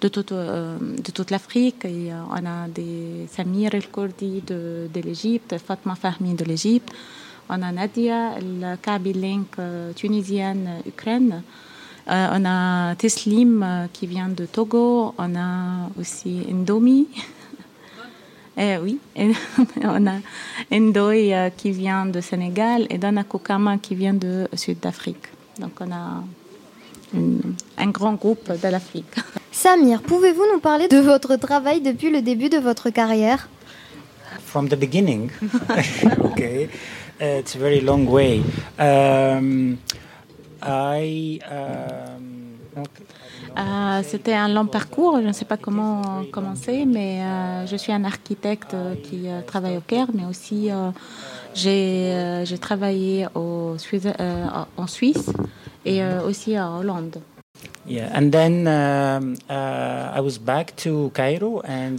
de toute, de toute l'Afrique. Et on a des Samir El Kourdi de, l'Égypte, Fatma Fahmi de l'Égypte. On a Nadia, la Link tunisienne, Ukraine. on a Teslim qui vient de Togo. On a aussi Indomi (laughs) eh oui, (laughs) on a Ndoye euh, qui vient de Sénégal et Dana Kokama qui vient de Sud-Afrique. Donc on a un grand groupe de l'Afrique. (laughs) Samir, pouvez-vous nous parler de votre travail depuis le début de votre carrière? From the beginning. (laughs) okay. Uh, it's a very long way. Um, I, um, okay. Euh, c'était un long parcours, je ne sais pas comment commencer, mais euh, je suis un architecte qui euh, travaille au Caire, mais aussi j'ai travaillé au en Suisse et aussi en Hollande. Yeah, and then um, uh, I was back to Cairo and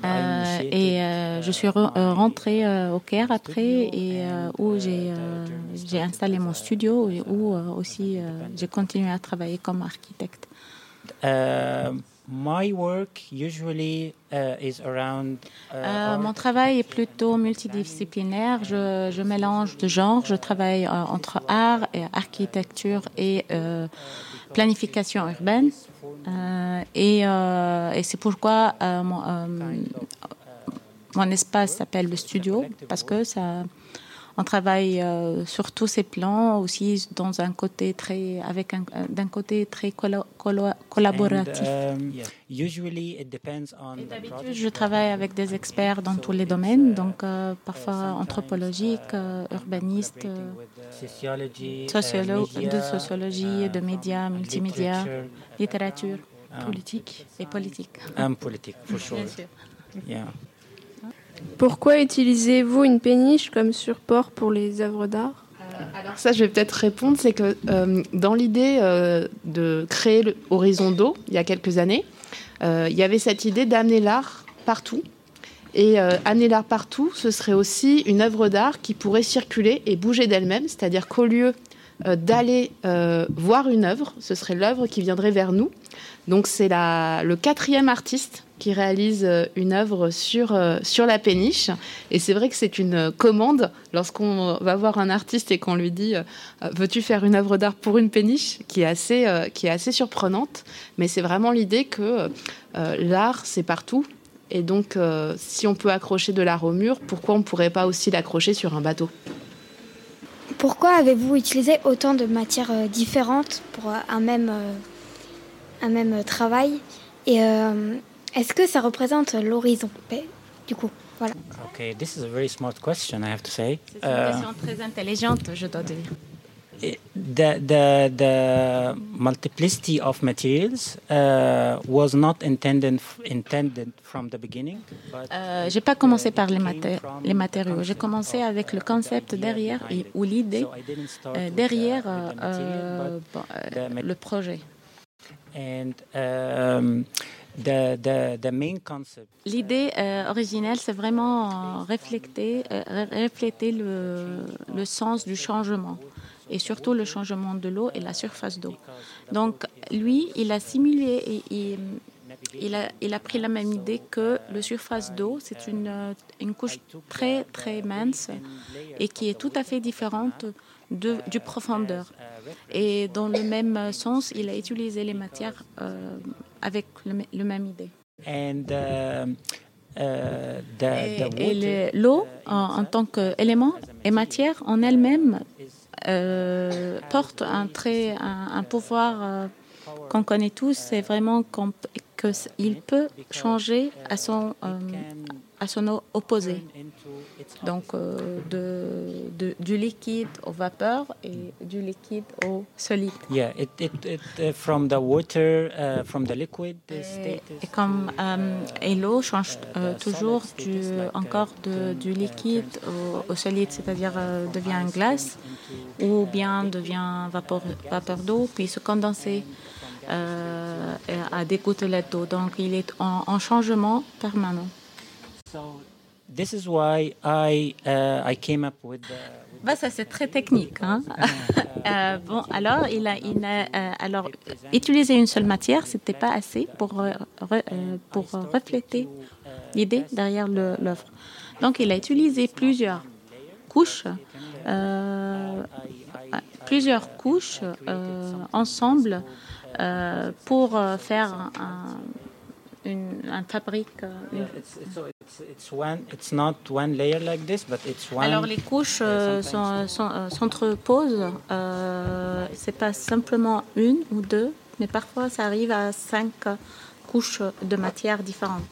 et je suis rentrée au Caire après et où j'ai j'ai installé mon studio et où aussi j'ai continué à travailler comme architecte. Uh, my work usually uh, is around, uh, euh, mon travail est plutôt multidisciplinaire. Je, je mélange de genres. Je travaille euh, entre art et architecture et euh, planification urbaine. Et, et c'est pourquoi mon, mon espace s'appelle le studio parce que ça on travaille euh, sur tous ces plans aussi dans un côté très avec un d'un côté très collaboratif. Um, d'habitude, je travaille avec des experts dans tous les domaines, donc euh, parfois anthropologique, euh, urbaniste, sociologue, de sociologie, de médias, multimédia, littérature, politique et politique. politique, for sure. Bien sûr. Yeah. Pourquoi utilisez-vous une péniche comme support pour les œuvres d'art? Euh, alors ça, je vais peut-être répondre, c'est que euh, dans l'idée euh, de créer Horizon d'eau, il y a quelques années, il y avait cette idée d'amener l'art partout. Et amener l'art partout, ce serait aussi une œuvre d'art qui pourrait circuler et bouger d'elle-même, c'est-à-dire qu'au lieu d'aller voir une œuvre, ce serait l'œuvre qui viendrait vers nous. Donc c'est le quatrième artiste qui réalise euh, une œuvre sur, euh, sur la péniche. Et c'est vrai que c'est une commande lorsqu'on va voir un artiste et qu'on lui dit euh, Veux-tu faire une œuvre d'art pour une péniche? qui est assez, qui est assez surprenante. Mais c'est vraiment l'idée que l'art, c'est partout. Et donc, si on peut accrocher de l'art au mur, pourquoi on ne pourrait pas aussi l'accrocher sur un bateau? Pourquoi avez-vous utilisé autant de matières différentes pour un même, un même travail? Et est-ce que ça représente l'horizon Du coup, voilà. Okay, this is a very smart question, I have to say. C'est une uh, question très intelligente, je dois dire. The, the, the multiplicity of materials uh, was not intended, intended from the beginning. Euh, J'ai pas commencé par les, maté les matériaux. J'ai commencé avec le concept derrière et, ou l'idée euh, derrière euh, bon, euh, le projet. And, um, L'idée euh, originelle, c'est vraiment euh, refléter, euh, le, sens du changement et surtout le changement de l'eau et la surface d'eau. Donc, lui, il a simulé et, il, a, pris la même idée que le surface d'eau, c'est une, une, couche très, très mince et qui est tout à fait différente de, du profondeur. Et dans le même sens, il a utilisé les matières avec le, même idée. And, uh, uh, et, l'eau, en, tant qu'élément et matière en elle-même, euh, porte un, très, un, pouvoir euh, qu'on connaît tous, c'est vraiment qu'il peut changer à son, euh, à son opposé. Donc, euh, de, de, du liquide au vapeur et du liquide au solide. Yeah, it, it, it, uh, from the water, uh, from the liquid et, et comme euh, et l'eau change euh, toujours du, encore de, du liquide au, au solide, c'est-à-dire euh, devient une glace ou bien devient vapeur, vapeur d'eau puis se condenser. à des gouttelettes d'eau. Donc il est en, en changement permanent. Bah, ça c'est très technique. Hein? (laughs) euh, bon, alors il a, il a euh, alors utiliser une seule matière, c'était pas assez pour euh, re, euh, pour refléter l'idée derrière l'œuvre. Donc il a utilisé plusieurs couches, plusieurs couches ensemble pour faire un, une, une fabrique. Une... Alors les couches euh, s'entreposent. Euh, euh, c'est pas simplement une ou deux, mais parfois ça arrive à cinq couches de matière différentes.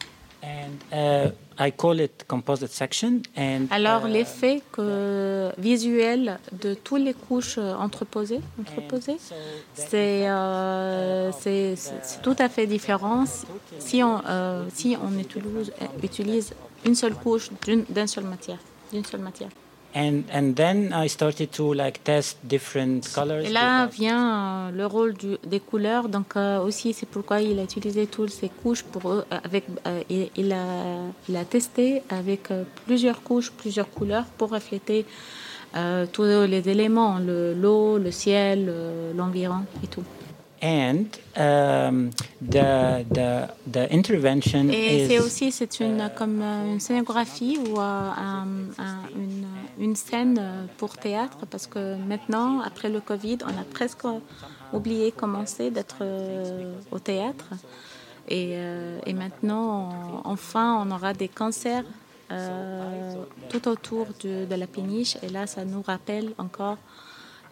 And, uh, I call it composite section and, Alors, uh, l'effet que, visuel de toutes les couches entreposées, entreposées c'est euh, tout à fait différent si on, euh, si on utilise, utilise une seule couche d'une seule matière. D'une seule matière. And, and then I started to like test different colors. Et là vient euh, le rôle du, des couleurs. Donc euh, aussi c'est pourquoi il a utilisé toutes ces couches pour eux. Euh, avec euh, il, il, a il a testé avec plusieurs couches, plusieurs couleurs pour refléter tous les éléments, l'eau, le, le, ciel, l'environ et tout. And um, the, the, the intervention Et c'est aussi c'est une comme une scénographie ou un, un, une une scène pour théâtre parce que maintenant, après le Covid, on a presque oublié commencer d'être au théâtre. Et, euh, maintenant, enfin, on aura des concerts euh, tout autour de, la péniche. Et là, ça nous rappelle encore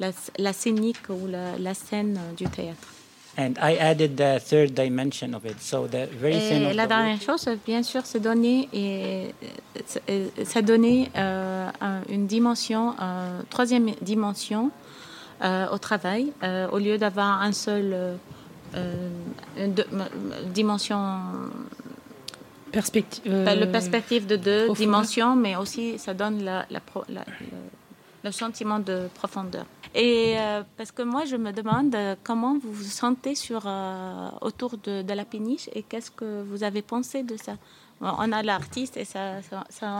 la, scénique ou la scène du théâtre. And I added the third dimension of it. So the very et la dernière chose, bien sûr, c'est donner et ça donner euh, une dimension, euh, troisième dimension euh, au travail, euh, au lieu d'avoir un seul euh, une de, dimension perspective, le perspective de deux profondeur. dimensions, mais aussi ça donne la, la, la, le sentiment de profondeur. Et euh, parce que moi, je me demande comment vous vous sentez sur, euh, autour de, la péniche et qu'est-ce que vous avez pensé de ça? On a l'artiste et sa,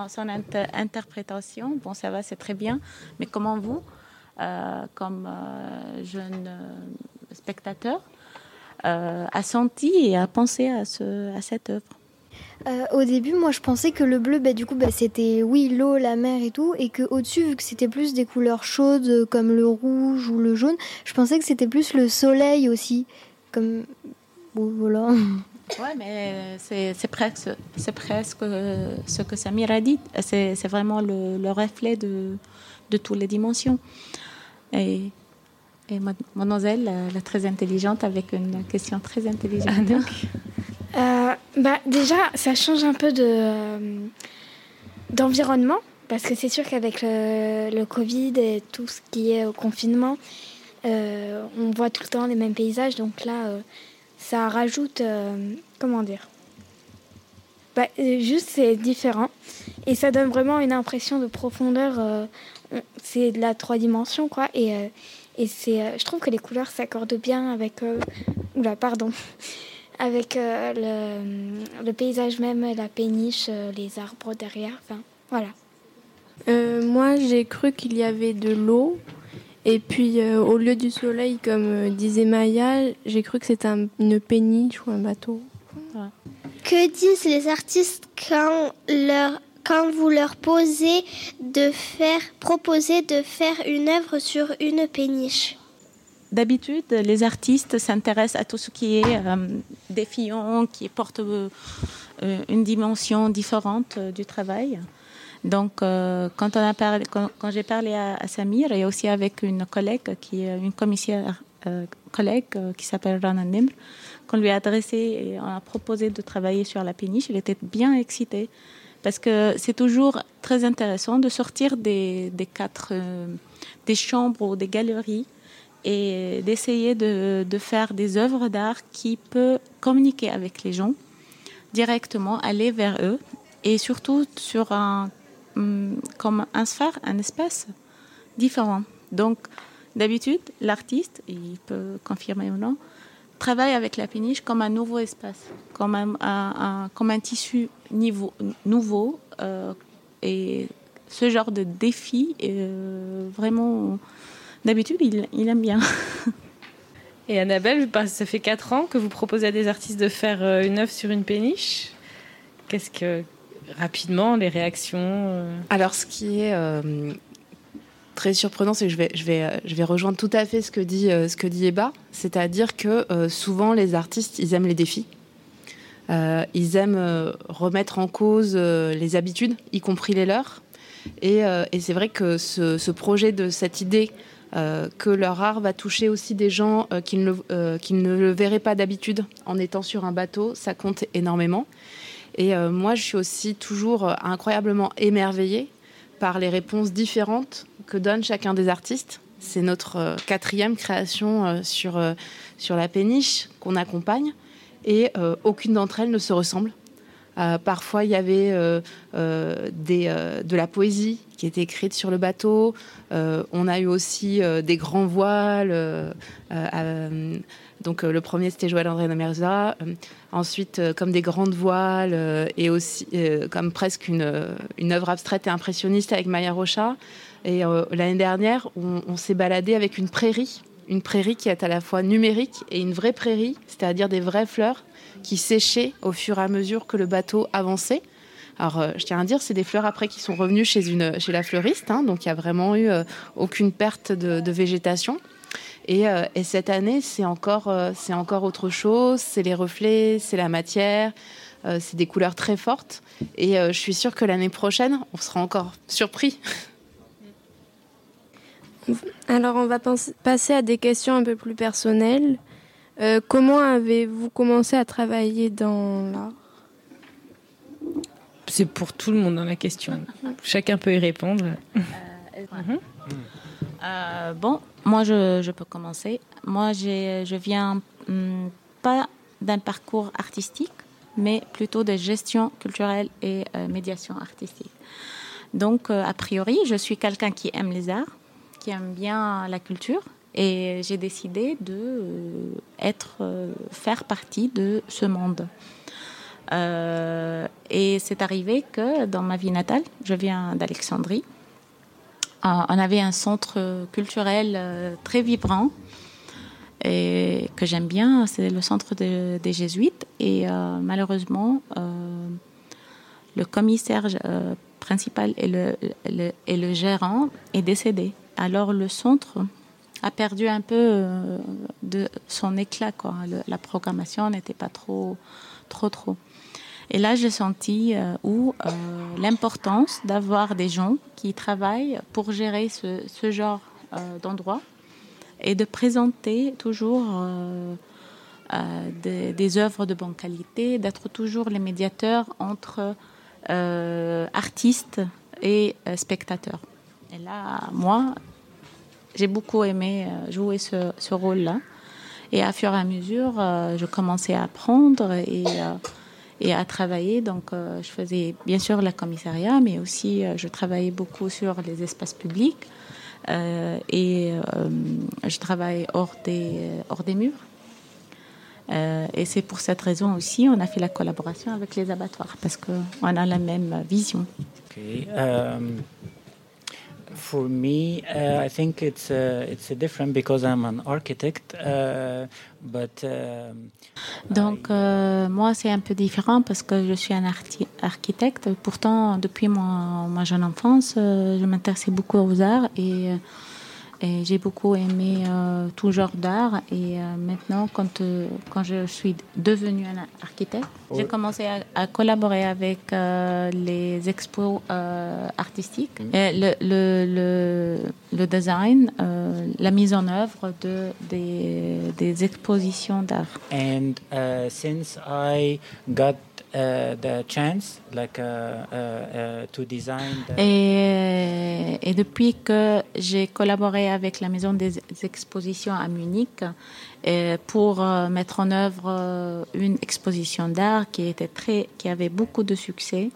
son inter interprétation. Bon, ça va, c'est très bien. Mais comment vous, euh, comme euh, jeune euh, spectateur, euh, a senti et a pensé à cette œuvre? Euh, au début, moi, je pensais que le bleu, bah, du coup, bah, c'était oui l'eau, la mer et tout, et que au-dessus, vu que c'était plus des couleurs chaudes comme le rouge ou le jaune, je pensais que c'était plus le soleil aussi, comme bon, voilà. Ouais, mais c'est presque, c'est presque ce que Samir a dit. C'est vraiment le, le, reflet de, de toutes les dimensions. Et, et mademoiselle, la, la, très intelligente, avec une question très intelligente. Euh, bah, déjà, ça change un peu de, euh, d'environnement, parce que c'est sûr qu'avec le, Covid et tout ce qui est au confinement, euh, on voit tout le temps les mêmes paysages, donc là, ça rajoute, comment dire, bah, juste c'est différent, et ça donne vraiment une impression de profondeur, c'est de la trois dimensions, quoi, et, et c'est, je trouve que les couleurs s'accordent bien avec... oula, pardon avec euh, le, le, paysage même, la péniche, euh, les arbres derrière. Enfin, voilà. Euh, moi, j'ai cru qu'il y avait de l'eau. Et puis, euh, au lieu du soleil, comme disait Maya, j'ai cru que c'était un, une péniche ou un bateau. Ouais. Que disent les artistes quand, leur, quand vous leur posez de faire, proposez de faire une œuvre sur une péniche? D'habitude, les artistes s'intéressent à tout ce qui est euh, défiant, qui porte euh, une dimension différente euh, du travail. Donc, euh, quand, on a parlé, quand, j'ai parlé à, Samir et aussi avec une collègue, qui est une commissaire collègue qui s'appelle Rana Nimr, qu'on lui a adressé et on a proposé de travailler sur la péniche, il était bien excité parce que c'est toujours très intéressant de sortir des quatre des chambres ou des galeries et d'essayer de, de, faire des œuvres d'art qui peuvent communiquer avec les gens directement, aller vers eux et surtout sur un comme un sphère, un espace différent. Donc d'habitude, l'artiste, il peut confirmer ou non, travaille avec la péniche comme un nouveau espace, comme un, comme un tissu niveau, nouveau. Euh, et ce genre de défi, euh, vraiment, d'habitude, il, il, aime bien. (laughs) Et Annabelle, ça fait 4 ans que vous proposez à des artistes de faire euh, une œuvre sur une péniche. Qu'est-ce que, rapidement, les réactions Alors, ce qui est très surprenant, c'est que je vais, je, vais, je vais rejoindre tout à fait ce que dit, ce que dit Eba, c'est-à-dire que souvent les artistes, ils aiment les défis. Euh, ils aiment euh, remettre en cause euh, les habitudes, y compris les leurs. Et, c'est vrai que ce, projet de cette idée que leur art va toucher aussi des gens ne le, qui ne le verraient pas d'habitude en étant sur un bateau, ça compte énormément. Et moi, je suis aussi toujours incroyablement émerveillée par les réponses différentes que donne chacun des artistes. C'est notre quatrième création sur, sur la péniche qu'on accompagne et euh, aucune d'entre elles ne se ressemble. Euh, parfois, il y avait euh, des, de la poésie qui était écrite sur le bateau. on a eu aussi des grands voiles. donc, le premier, c'était Joël André Namerza. ensuite, comme des grandes voiles et aussi comme presque une, œuvre abstraite et impressionniste avec Maya Rocha. Et l'année dernière, on s'est baladé avec une prairie une prairie qui est à la fois numérique et une vraie prairie, c'est-à-dire des vraies fleurs qui séchaient au fur et à mesure que le bateau avançait. Alors, euh, je tiens à dire, c'est des fleurs après qui sont revenues chez, la fleuriste, hein, donc il n'y a vraiment eu euh, aucune perte de, végétation. Et, euh, et, cette année, c'est encore autre chose, c'est les reflets, c'est la matière, c'est des couleurs très fortes. Et je suis sûre que l'année prochaine, on sera encore surpris (laughs) alors, on va passer à des questions un peu plus personnelles. Euh, comment avez-vous commencé à travailler dans l'art? C'est pour tout le monde dans la question. Chacun peut y répondre. Euh, euh, bon, moi, je, peux commencer. Moi, je viens hmm, pas d'un parcours artistique, mais plutôt de gestion culturelle et médiation artistique. Donc, a priori, je suis quelqu'un qui aime les arts qui aime bien la culture et j'ai décidé de euh, être, euh, faire partie de ce monde. Euh, et c'est arrivé que dans ma vie natale, je viens d'Alexandrie, on avait un centre culturel très vibrant et que j'aime bien, c'est le centre des jésuites. Et malheureusement, le commissaire principal et le, et le gérant est décédé alors le centre a perdu un peu euh, de son éclat. Quoi. la programmation n'était pas trop, trop, trop. Et là, j'ai senti euh, où euh, l'importance d'avoir des gens qui travaillent pour gérer ce, genre d'endroit et de présenter toujours des, des, œuvres de bonne qualité, d'être toujours les médiateurs entre artistes et spectateurs. Et là, moi, j'ai beaucoup aimé euh, jouer ce, ce rôle-là. Et à fur et à mesure, euh, je commençais à apprendre et, euh, et à travailler. Donc, je faisais bien sûr la commissariat, mais aussi je travaillais beaucoup sur les espaces publics. et je travaille hors des, hors des murs. et c'est pour cette raison aussi, on a fait la collaboration avec les abattoirs, parce qu'on a la même vision. Okay. For me, uh, I think it's uh, it's different because I'm an architect, uh, but. Um, Donc euh, moi c'est un peu différent parce que je suis un architecte. Pourtant depuis mon, ma jeune enfance, euh, je m'intéressais beaucoup aux arts et et j'ai beaucoup aimé euh, tout genre d'art. Et euh, maintenant, quand, euh, quand je suis devenue un architecte, j'ai commencé à, collaborer avec les expos artistiques, et le, le, le, design, la mise en œuvre de, des, des expositions d'art. And uh, since I got Et, depuis que j'ai collaboré avec la Maison des Expositions à Munich et pour euh, mettre en œuvre euh, une exposition d'art qui était très, qui avait beaucoup de succès.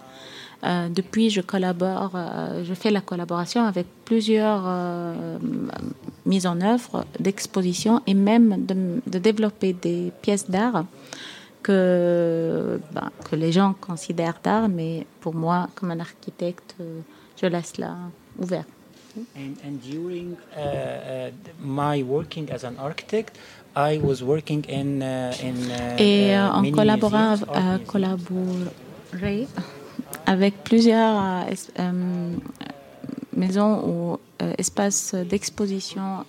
Euh, depuis, je collabore, euh, je fais la collaboration avec plusieurs euh, mises en œuvre d'expositions et même de développer des pièces d'art que, ben, que les gens considèrent d'art, mais pour moi, comme un architecte, euh, je laisse là ouvert. And, and during uh, uh, my working as an architect, I was working in, uh, in uh, Et en many collaborant, museums, art euh, collaborer avec plusieurs euh, maisons ou espaces d'exposition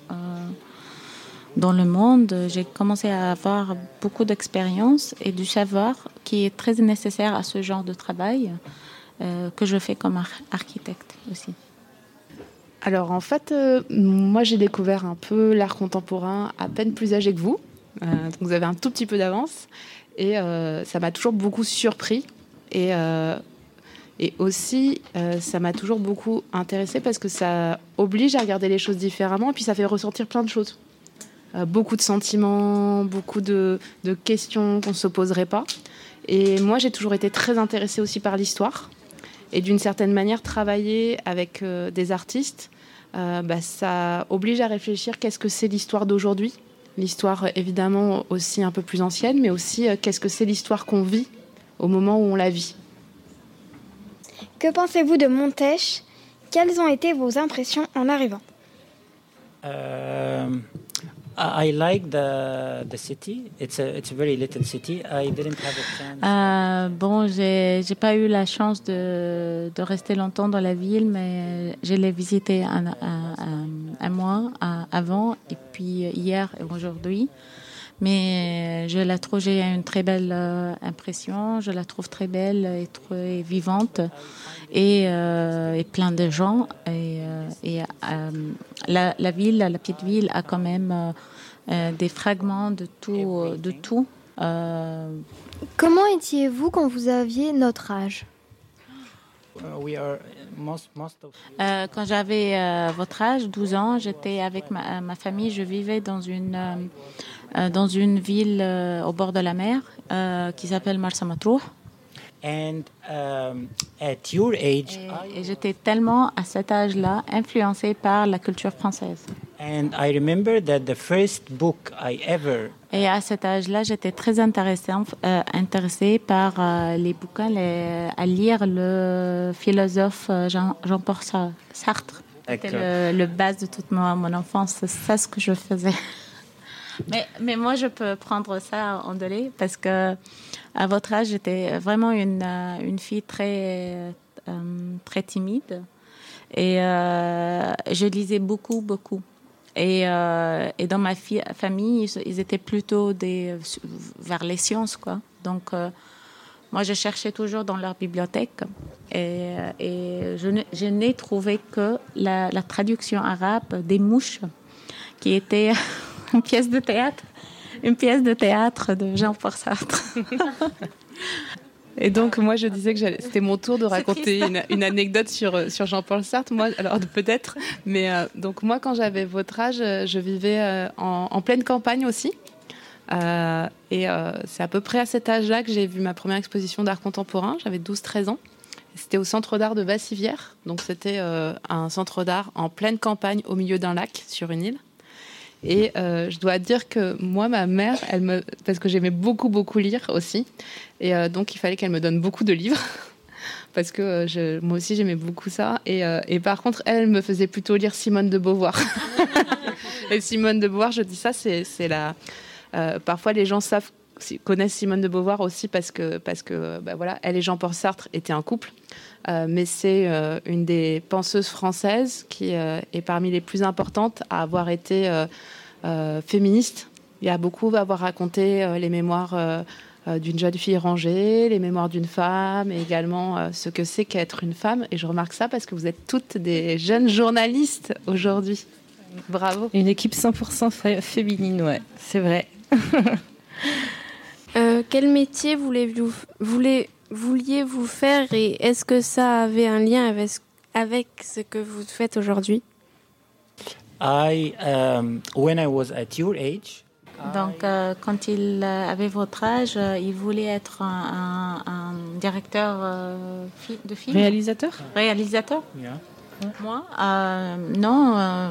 dans le monde, j'ai commencé à avoir beaucoup d'expérience et du savoir qui est très nécessaire à ce genre de travail euh, que je fais comme ar- architecte aussi. Alors en fait, euh, moi j'ai découvert un peu l'art contemporain à peine plus âgé que vous. Euh, donc vous avez un tout petit peu d'avance. Et ça m'a toujours beaucoup surpris. Et, et aussi, ça m'a toujours beaucoup intéressé parce que ça oblige à regarder les choses différemment. Et puis ça fait ressortir plein de choses. Euh, beaucoup de sentiments, beaucoup de, de questions qu'on ne se poserait pas. Et moi j'ai toujours été très intéressée aussi par l'histoire et d'une certaine manière travailler avec euh, des artistes, euh, bah, ça oblige à réfléchir qu'est-ce que c'est l'histoire d'aujourd'hui, l'histoire évidemment aussi un peu plus ancienne, mais aussi euh, qu'est-ce que c'est l'histoire qu'on vit au moment où on la vit. Que pensez-vous de Montèche Quelles ont été vos impressions en arrivant? I like the the city. It's a it's a very little city. I didn't have a chance. Euh, bon, j'ai j'ai pas eu la chance de, de rester longtemps dans la ville, mais je l'ai visité un, un, un- un mois avant, et puis hier et aujourd'hui. Mais je la trouve, j'ai une très belle euh, impression, je la trouve très belle et très vivante, et, euh, et plein de gens. Et, euh, et euh, la, la ville, la petite ville, a quand même euh, euh, des fragments de tout. De tout euh, Comment étiez-vous quand vous aviez notre âge? Uh, Euh, quand j'avais euh, votre âge, 12 ans, j'étais avec ma, ma famille. Je vivais dans une, euh, euh, dans une ville euh, au bord de la mer euh, qui s'appelle Marsa Matruh. and um, at your age, Et, et j'étais tellement à cet âge-là influencée par la culture française. and I remember that the first book I ever Et à cet âge-là, j'étais très intéressée, euh, intéressée par euh, les bouquins, les- à lire le philosophe euh, Jean- Jean-Paul Sa- Sartre. C'était le, le base de toute mon, mon enfance. C'est ça ce que je faisais. Mais, mais moi, je peux prendre ça en delay parce que à votre âge, j'étais vraiment une, euh, une fille très, euh, très timide. Et euh, je lisais beaucoup, beaucoup. Et, et dans ma famille, ils, étaient plutôt des, vers les sciences, quoi. Donc, moi, je cherchais toujours dans leur bibliothèque. Et, et je n'ai trouvé que la, la traduction arabe des mouches, qui était (laughs) une pièce de théâtre. Une pièce de théâtre de Jean-Paul (laughs) Sartre. Et donc, moi, je disais que c'était mon tour de raconter une, une anecdote sur, euh, sur Jean-Paul Sartre. Moi, alors peut-être, mais euh, donc moi, quand j'avais votre âge, euh, je vivais euh, en, en pleine campagne aussi. Euh, et c'est à peu près à cet âge-là que j'ai vu ma première exposition d'art contemporain. J'avais 12-13 ans. C'était au centre d'art de Bassivière. Donc, c'était un centre d'art en pleine campagne, au milieu d'un lac, sur une île. Et euh, je dois dire que moi, ma mère, elle me, parce que j'aimais beaucoup, beaucoup lire aussi, et euh, donc il fallait qu'elle me donne beaucoup de livres, (laughs) parce que euh, moi aussi j'aimais beaucoup ça. Et, par contre, elle me faisait plutôt lire Simone de Beauvoir. (laughs) et Simone de Beauvoir, je dis ça, c'est la. parfois, les gens savent connaissent Simone de Beauvoir aussi parce que parce que bah, voilà, elle et Jean-Paul Sartre étaient un couple. Euh, mais c'est euh, une des penseuses françaises qui euh, est parmi les plus importantes à avoir été euh, euh, féministe. Il y a beaucoup à avoir raconté euh, les mémoires d'une jeune fille rangée, les mémoires d'une femme, et également euh, ce que c'est qu'être une femme. Et je remarque ça parce que vous êtes toutes des jeunes journalistes aujourd'hui. Bravo. Une équipe 100% fé- féminine, ouais, c'est vrai. (laughs) Euh, quel métier voulez-vous voulez, vouliez-vous faire et est-ce que ça avait un lien avec, avec ce que vous faites aujourd'hui? I um, when I was at your age, Donc, euh, quand il euh, avait votre âge, euh, il voulait être un, un- un directeur euh, de film? Réalisateur? Réalisateur? Yeah. Moi, euh, non, euh,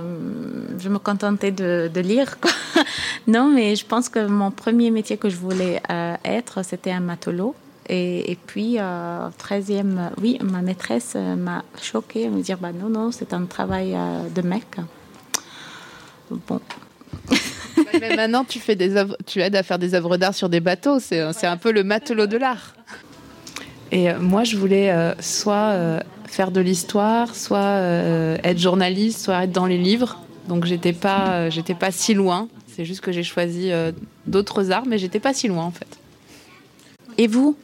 je me contentais de, de lire. quoi. (laughs) non, mais je pense que mon premier métier que je voulais euh, être, c'était un matelot. Et, et puis, euh, 13e, oui, ma maîtresse euh, m'a choquée, me dire, bah non, non, c'est un travail euh, de mec. Bon. Mais maintenant, tu, fais des œuvres- tu aides à faire des œuvres d'art sur des bateaux. C'est c'est un peu le matelot de l'art. Et euh, moi, je voulais euh, soit euh, faire de l'histoire, soit euh, être journaliste, soit être dans les livres. Donc, j'étais pas, euh, j'étais pas si loin. C'est juste que j'ai choisi euh, d'autres arts, mais j'étais pas si loin en fait. Et vous?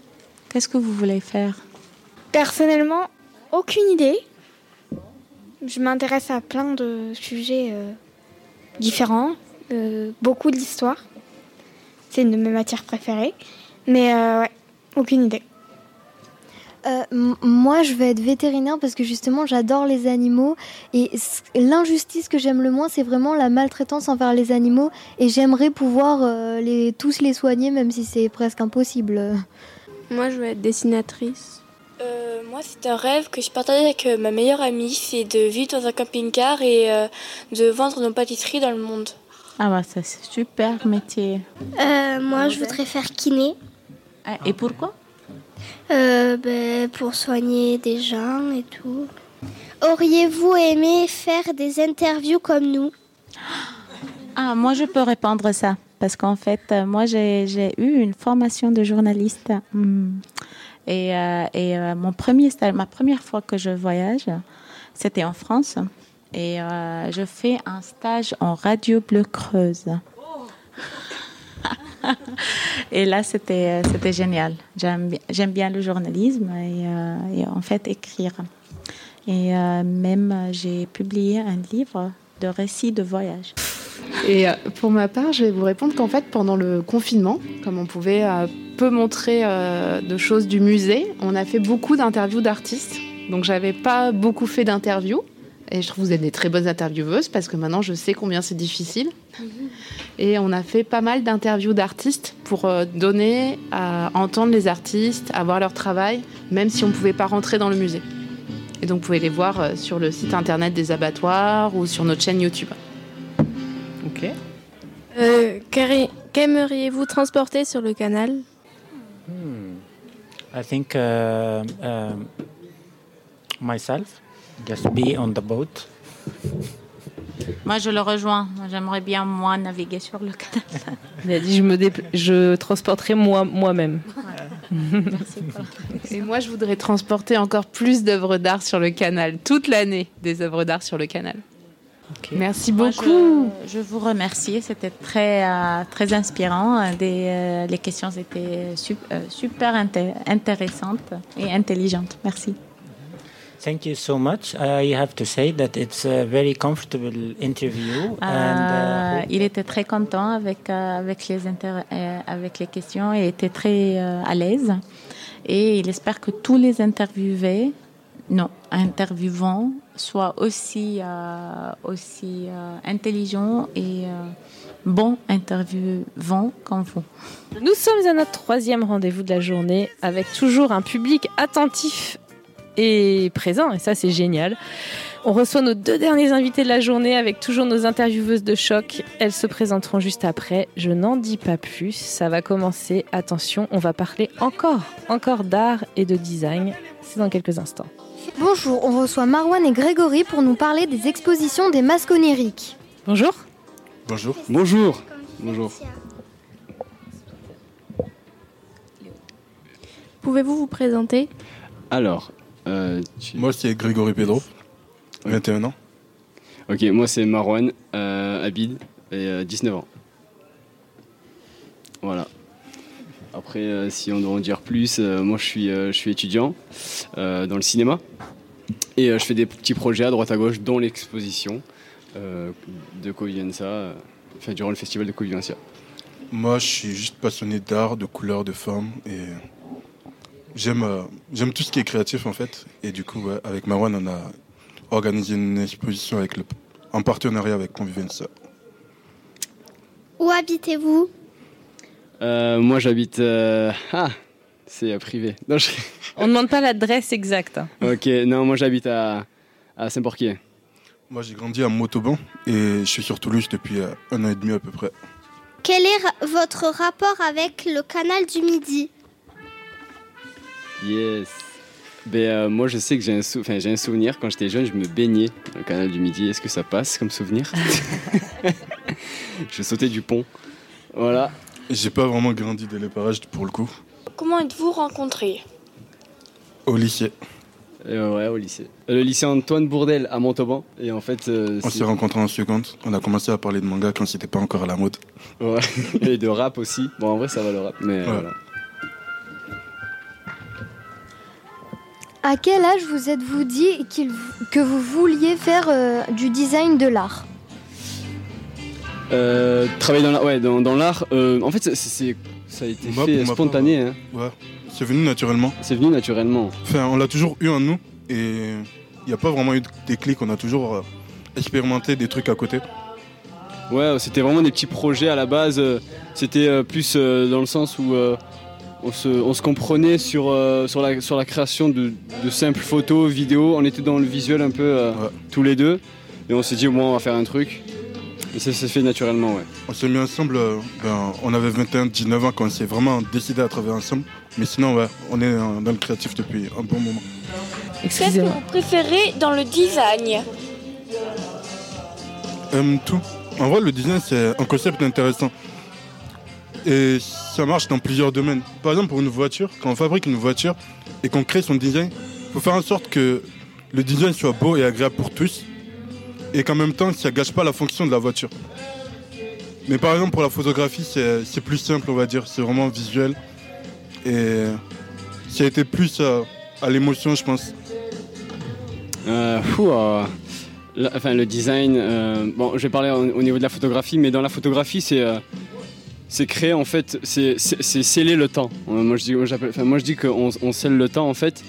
Qu'est-ce que vous voulez faire? Personnellement, aucune idée. Je m'intéresse à plein de sujets euh, différents, euh, beaucoup d'histoire. C'est une de mes matières préférées. Mais euh, ouais, aucune idée. Euh, moi, je vais être vétérinaire parce que justement, j'adore les animaux. Et l'injustice que j'aime le moins, c'est vraiment la maltraitance envers les animaux. Et j'aimerais pouvoir euh, les, tous les soigner, même si c'est presque impossible. Moi, je veux être dessinatrice. Euh, moi, c'est un rêve que je partage avec euh, ma meilleure amie, c'est de vivre dans un camping-car et euh, de vendre nos pâtisseries dans le monde. Ah bah ça c'est super métier. Euh, moi, je voudrais faire kiné. Ah, Et pourquoi? Euh, ben, pour soigner des gens et tout. Auriez-vous aimé faire des interviews comme nous? Ah, moi, je peux répondre à ça. Parce qu'en fait, euh, moi, j'ai eu une formation de journaliste. hum, Et, euh, et euh, mon premier stage, ma première fois que je voyage, c'était en France. Et euh, je fais un stage en radio Bleu Creuse. (laughs) et là, c'était génial. J'aime bi- j'aime bien le journalisme et, et en fait écrire. Et même, j'ai publié un livre de récits de voyage. Et euh, pour ma part, je vais vous répondre qu'en fait, pendant le confinement, comme on pouvait euh, peu montrer euh, de choses du musée, on a fait beaucoup d'interviews d'artistes. Donc, j'avais pas beaucoup fait d'interviews. Et je trouve que vous êtes des très bonnes intervieweuses parce que maintenant, je sais combien c'est difficile. Et on a fait pas mal d'interviews d'artistes pour donner à entendre les artistes, à voir leur travail, même si on ne pouvait pas rentrer dans le musée. Et donc, vous pouvez les voir sur le site internet des abattoirs ou sur notre chaîne YouTube. Ok. Euh, qu'aimeri- Qu'aimeriez-vous transporter sur le canal? Hmm. I think uh, um, myself, just be on the boat. Moi, je le rejoins. J'aimerais bien, moi, naviguer sur le canal. Il a dit je me je transporterai moi moi-même. Et moi, je voudrais transporter encore plus d'œuvres d'art sur le canal, toute l'année des œuvres d'art sur le canal. Merci Moi, beaucoup. je, je vous remercie. C'était très, euh, très inspirant. Euh, Des, euh, les questions étaient sup- super inté- intéressantes et intelligentes. Merci. Thank you so much. I have to say that it's a very comfortable interview. and, uh, il était très content avec, avec, les inter- avec les questions et était très à l'aise. Et il espère que tous les interviewés, non, interviewants, soient aussi, euh, aussi euh, intelligents et euh, bons interviewants comme vous. Nous sommes à notre troisième rendez-vous de la journée avec toujours un public attentif et présent, et ça c'est génial. On reçoit nos deux derniers invités de la journée avec toujours nos intervieweuses de choc. Elles se présenteront juste après. Je n'en dis pas plus. Ça va commencer. Attention, on va parler encore, encore d'art et de design. C'est dans quelques instants. Bonjour, on reçoit Marwan et Grégory pour nous parler des expositions des masques oniriques. Bonjour. Bonjour. Bonjour. Bonjour. Pouvez-vous vous présenter? Alors, tu- Moi, c'est Grégory Pedro, 21 ans. ok, moi c'est Marwan euh, Abid et euh, 19 ans. Voilà. Après, euh, si on doit en dire plus, euh, moi je suis, euh, je suis étudiant euh, dans le cinéma et euh, je fais des petits projets à droite à gauche, dont l'exposition euh, de Covienza, euh, enfin, durant le festival de Covienza. Moi, je suis juste passionné d'art, de couleurs, de formes. Et j'aime euh, j'aime tout ce qui est créatif, en fait. Et du coup, ouais, avec Marwan, on a organisé une exposition avec le, en partenariat avec Convivenza. Où habitez-vous? Euh, moi j'habite. euh, Ah C'est privé. (laughs) Non, je- On ne demande pas l'adresse exacte. Ok, non, moi j'habite à, à Saint-Porquier. Moi, j'ai grandi à Montauban et je suis sur Toulouse depuis un an et demi à peu près. Quel est votre rapport avec le canal du Midi? Yes. Ben, euh, moi, je sais que j'ai un, sou- enfin, j'ai un souvenir. Quand j'étais jeune, je me baignais dans le canal du Midi. Est-ce que ça passe comme souvenir? (laughs) Je sautais du pont. Voilà. J'ai pas vraiment grandi dès les parages pour le coup. Comment êtes-vous rencontrés Au lycée. Euh, ouais, au lycée. Euh, Le lycée Antoine Bourdel à Montauban. Et en fait. euh, On s'est rencontrés en seconde. On a commencé à parler de manga quand c'était pas encore à la mode. Ouais. (laughs) Et de rap aussi. Bon, en vrai, ça va le rap. Mais voilà. À quel âge vous êtes-vous dit qu'il- que vous vouliez faire euh, du design de l'art? Euh, travailler dans l'art, ouais, dans, dans l'art. euh, en fait, c'est, ça a été Moi, fait spontané. part, hein. Ouais. C'est venu naturellement. C'est venu naturellement. Enfin, on l'a toujours eu en nous et il n'y a pas vraiment eu de déclic. On a toujours euh, expérimenté des trucs à côté. Ouais, c'était vraiment des petits projets à la base. C'était euh, plus euh, dans le sens où euh, on, se, on se comprenait sur, euh, sur, la, sur la création de, de simples photos, vidéos. On était dans le visuel un peu euh, tous les deux. Et on s'est dit, bon, on va faire un truc. Et ça s'est fait naturellement, ouais. On s'est mis ensemble, euh, ben, on avait 21, 19 ans quand on s'est vraiment décidé à travailler ensemble. Mais sinon, ouais, on est dans le créatif depuis un bon moment. Qu'est-ce que vous préférez dans le design Euh, tout. En vrai, le design, c'est un concept intéressant. Et ça marche dans plusieurs domaines. Par exemple, pour une voiture, quand on fabrique une voiture et qu'on crée son design, il faut faire en sorte que le design soit beau et agréable pour tous. Et qu'en même temps, ça ne gâche pas la fonction de la voiture. Mais par exemple, pour la photographie, c'est plus simple, on va dire. C'est vraiment visuel. Et ça a été plus à l'émotion, je pense. Euh, fou, euh, enfin, le design, euh, bon, je vais parler au, au niveau de la photographie, mais dans la photographie, c'est c'est créer en fait, c'est sceller le temps. Euh, Moi je dis, moi, enfin, moi, je dis qu'on on scelle le temps en fait.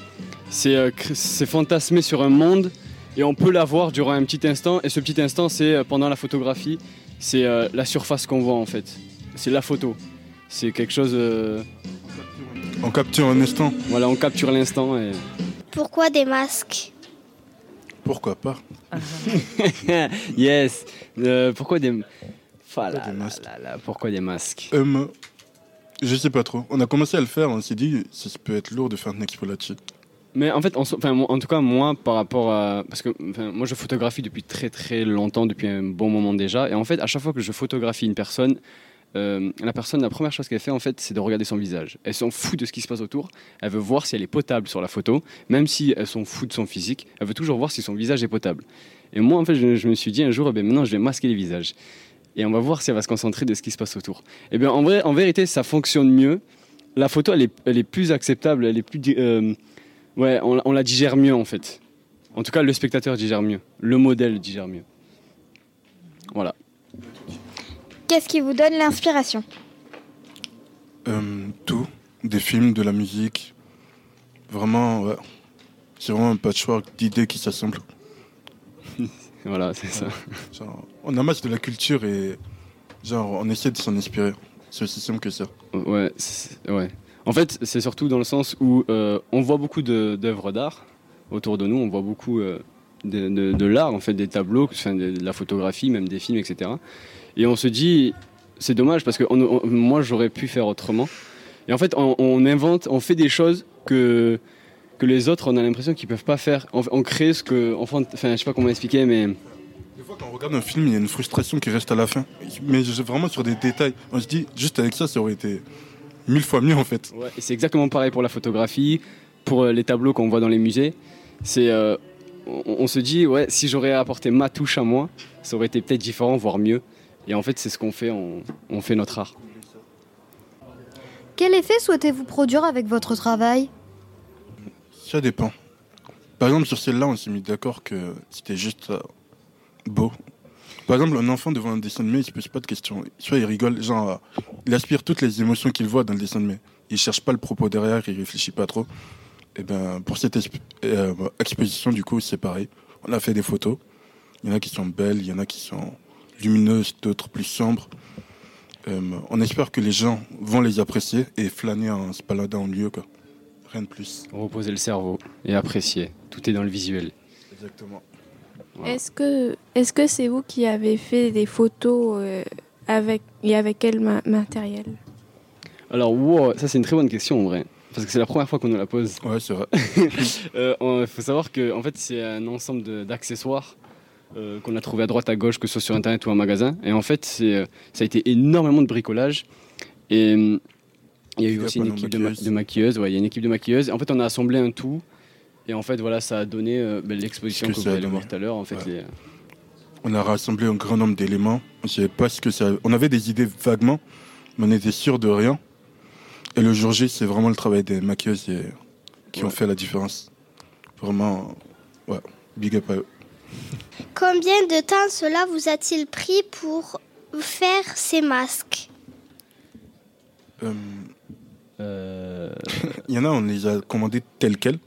C'est euh, c'est fantasmer sur un monde et on peut l'avoir durant un petit instant. Et ce petit instant, c'est euh, pendant la photographie, c'est euh, la surface qu'on voit en fait. C'est la photo. C'est quelque chose. euh, On capture un instant. Voilà, on capture l'instant et. Pourquoi des masques? Pourquoi pas? (laughs) Yes. Euh, pourquoi des. Fa là, là, là, là, pourquoi des masques Euh, je sais pas trop. On a commencé à le faire, on s'est dit, ça peut être lourd de faire une expo là-dessus. Mais en fait, en, enfin, tout cas, moi, par rapport à. Parce que enfin, moi, je photographie depuis très très longtemps, depuis un bon moment déjà. Et en fait, à chaque fois que je photographie une personne, euh, la personne, la première chose qu'elle fait, en fait, c'est de regarder son visage. Elle s'en fout de ce qui se passe autour. Elle veut voir si elle est potable sur la photo. Même si elle s'en fout de son physique, elle veut toujours voir si son visage est potable. Et moi, en fait, je, je me suis dit un jour, eh ben, maintenant, je vais masquer les visages. Et on va voir si elle va se concentrer de ce qui se passe autour. Et bien, en, vrai, en vérité, ça fonctionne mieux. La photo, elle est, elle est plus acceptable, elle est plus. euh, Ouais, on, on la digère mieux en fait. En tout cas, le spectateur digère mieux. Le modèle digère mieux. Voilà. Qu'est-ce qui vous donne l'inspiration? Euh, tout. Des films, de la musique. Vraiment, ouais. C'est vraiment un patchwork d'idées qui s'assemblent. Voilà, c'est ça. Genre, on amasse de la culture et genre, on essaie de s'en inspirer. C'est aussi simple que ça. Ouais, ouais. En fait, c'est surtout dans le sens où euh, on voit beaucoup d'œuvres d'art autour de nous. On voit beaucoup euh, de, de- de l'art, en fait, des tableaux, enfin, de, de la photographie, même des films, etc. Et on se dit, c'est dommage parce que on- on- moi, j'aurais pu faire autrement. Et en fait, on, on invente, on fait des choses que que les autres, on a l'impression qu'ils peuvent pas faire. On, on crée ce que, enfin, je sais pas comment expliquer, mais Quand on regarde un film, il y a une frustration qui reste à la fin. Mais je- vraiment sur des détails. On se dit, juste avec ça, ça aurait été mille fois mieux en fait. Ouais, et c'est exactement pareil pour la photographie, pour euh, les tableaux qu'on voit dans les musées. C'est, euh, on, on se dit, ouais, si j'aurais apporté ma touche à moi, ça aurait été peut-être différent, voire mieux. Et en fait, c'est ce qu'on fait, on, on fait notre art. Quel effet souhaitez-vous produire avec votre travail? Ça dépend. Par exemple, sur celle-là, on s'est mis d'accord que c'était juste euh, beau. Par exemple, un enfant devant un dessin animé, il se pose pas de questions. Soit il rigole, genre, euh, il aspire toutes les émotions qu'il voit dans le dessin animé. Il cherche pas le propos derrière, il réfléchit pas trop. Et ben, pour cette euh, exposition, du coup, c'est pareil. On a fait des photos. Il y en a qui sont belles, il y en a qui sont lumineuses, d'autres plus sombres. On espère que les gens vont les apprécier et flâner en se en lieu. Quoi. Rien de plus. Reposer le cerveau et apprécier. Tout est dans le visuel. Exactement. Est-ce que est-ce que c'est vous qui avez fait des photos euh, avec et avec quel ma- matériel? Alors, wow, ça c'est une très bonne question en vrai. Parce que c'est la première fois qu'on nous la pose. Ouais, c'est vrai. (laughs) Il faut savoir que en fait, c'est un ensemble de- d'accessoires euh, qu'on a trouvé à droite à gauche, que ce soit sur internet ou en magasin. Et en fait, c'est, euh, ça a été énormément de bricolage. Et il y a eu aussi une équipe de, ma- maquilleuses. de maquilleuses. Ouais, il y a une équipe de maquilleuses. En fait, on a assemblé un tout. Et en fait, voilà, ça a donné euh, ben, l'exposition que, que vous allez voir tout à l'heure. En fait, les- On a rassemblé un grand nombre d'éléments. On savait pas ce que ça. On avait des idées vaguement, mais on était sûr de rien. Et le jour J, c'est vraiment le travail des maquilleuses et- qui ont fait la différence. Vraiment, ouais, big up à eux. (laughs) Combien de temps cela vous a-t-il pris pour faire ces masques? Euh, Il y en a, on les a commandés tels quels.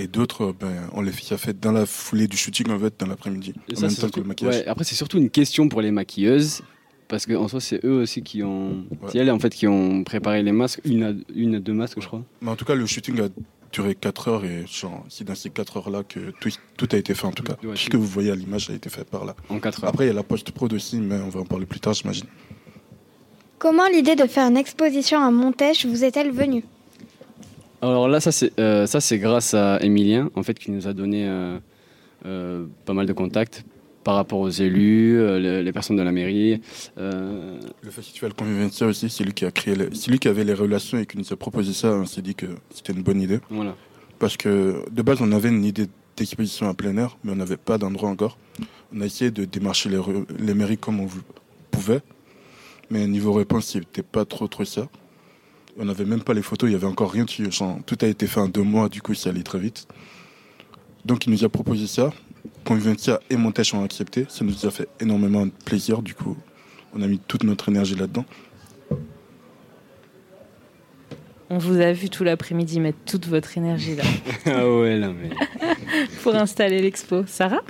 Et d'autres, ben, on les a fait dans la foulée du shooting, en fait, dans l'après-midi. Et En ça, même c'est temps que surtout- le maquillage. ouais, après, c'est surtout une question pour les maquilleuses. Parce qu'en soi, c'est eux aussi qui ont. C'est elles en fait qui ont préparé les masques. Une à, une à deux masques, je crois. Mais en tout cas, le shooting a duré 4 heures et c'est dans ces 4 heures-là que tout, tout a été fait en tout cas. Ouais, tout ce que vous voyez à l'image a été fait par là. En 4 heures. Après, il y a la post-prod aussi, mais on va en parler plus tard, j'imagine. Comment l'idée de faire une exposition à Montèche vous est-elle venue? Alors là, ça c'est euh, ça c'est grâce à Emilien en fait qui nous a donné euh, euh, pas mal de contacts par rapport aux élus, euh, les, les personnes de la mairie. euh, Le festival Convivencia aussi, c'est lui qui a créé, les- c'est lui qui avait les relations et qui nous a proposé ça. On s'est dit que c'était une bonne idée. Voilà. Parce que de base, on avait une idée d'exposition à plein air, mais on n'avait pas d'endroit encore. On a essayé de démarcher les, mairies comme on pouvait, mais niveau réponse, c'était pas trop trop ça. On n'avait même pas les photos, il y avait encore rien dessus. Genre, tout a été fait en deux mois, du coup, ça allait très vite. Donc, il nous a proposé ça. Convivencia et Montèche ont accepté. Ça nous a fait énormément de plaisir, du coup. On a mis toute notre énergie là-dedans. On vous a vu tout l'après-midi mettre toute votre énergie là (laughs) ah ouais, là, mais. pour installer l'expo. Sarah?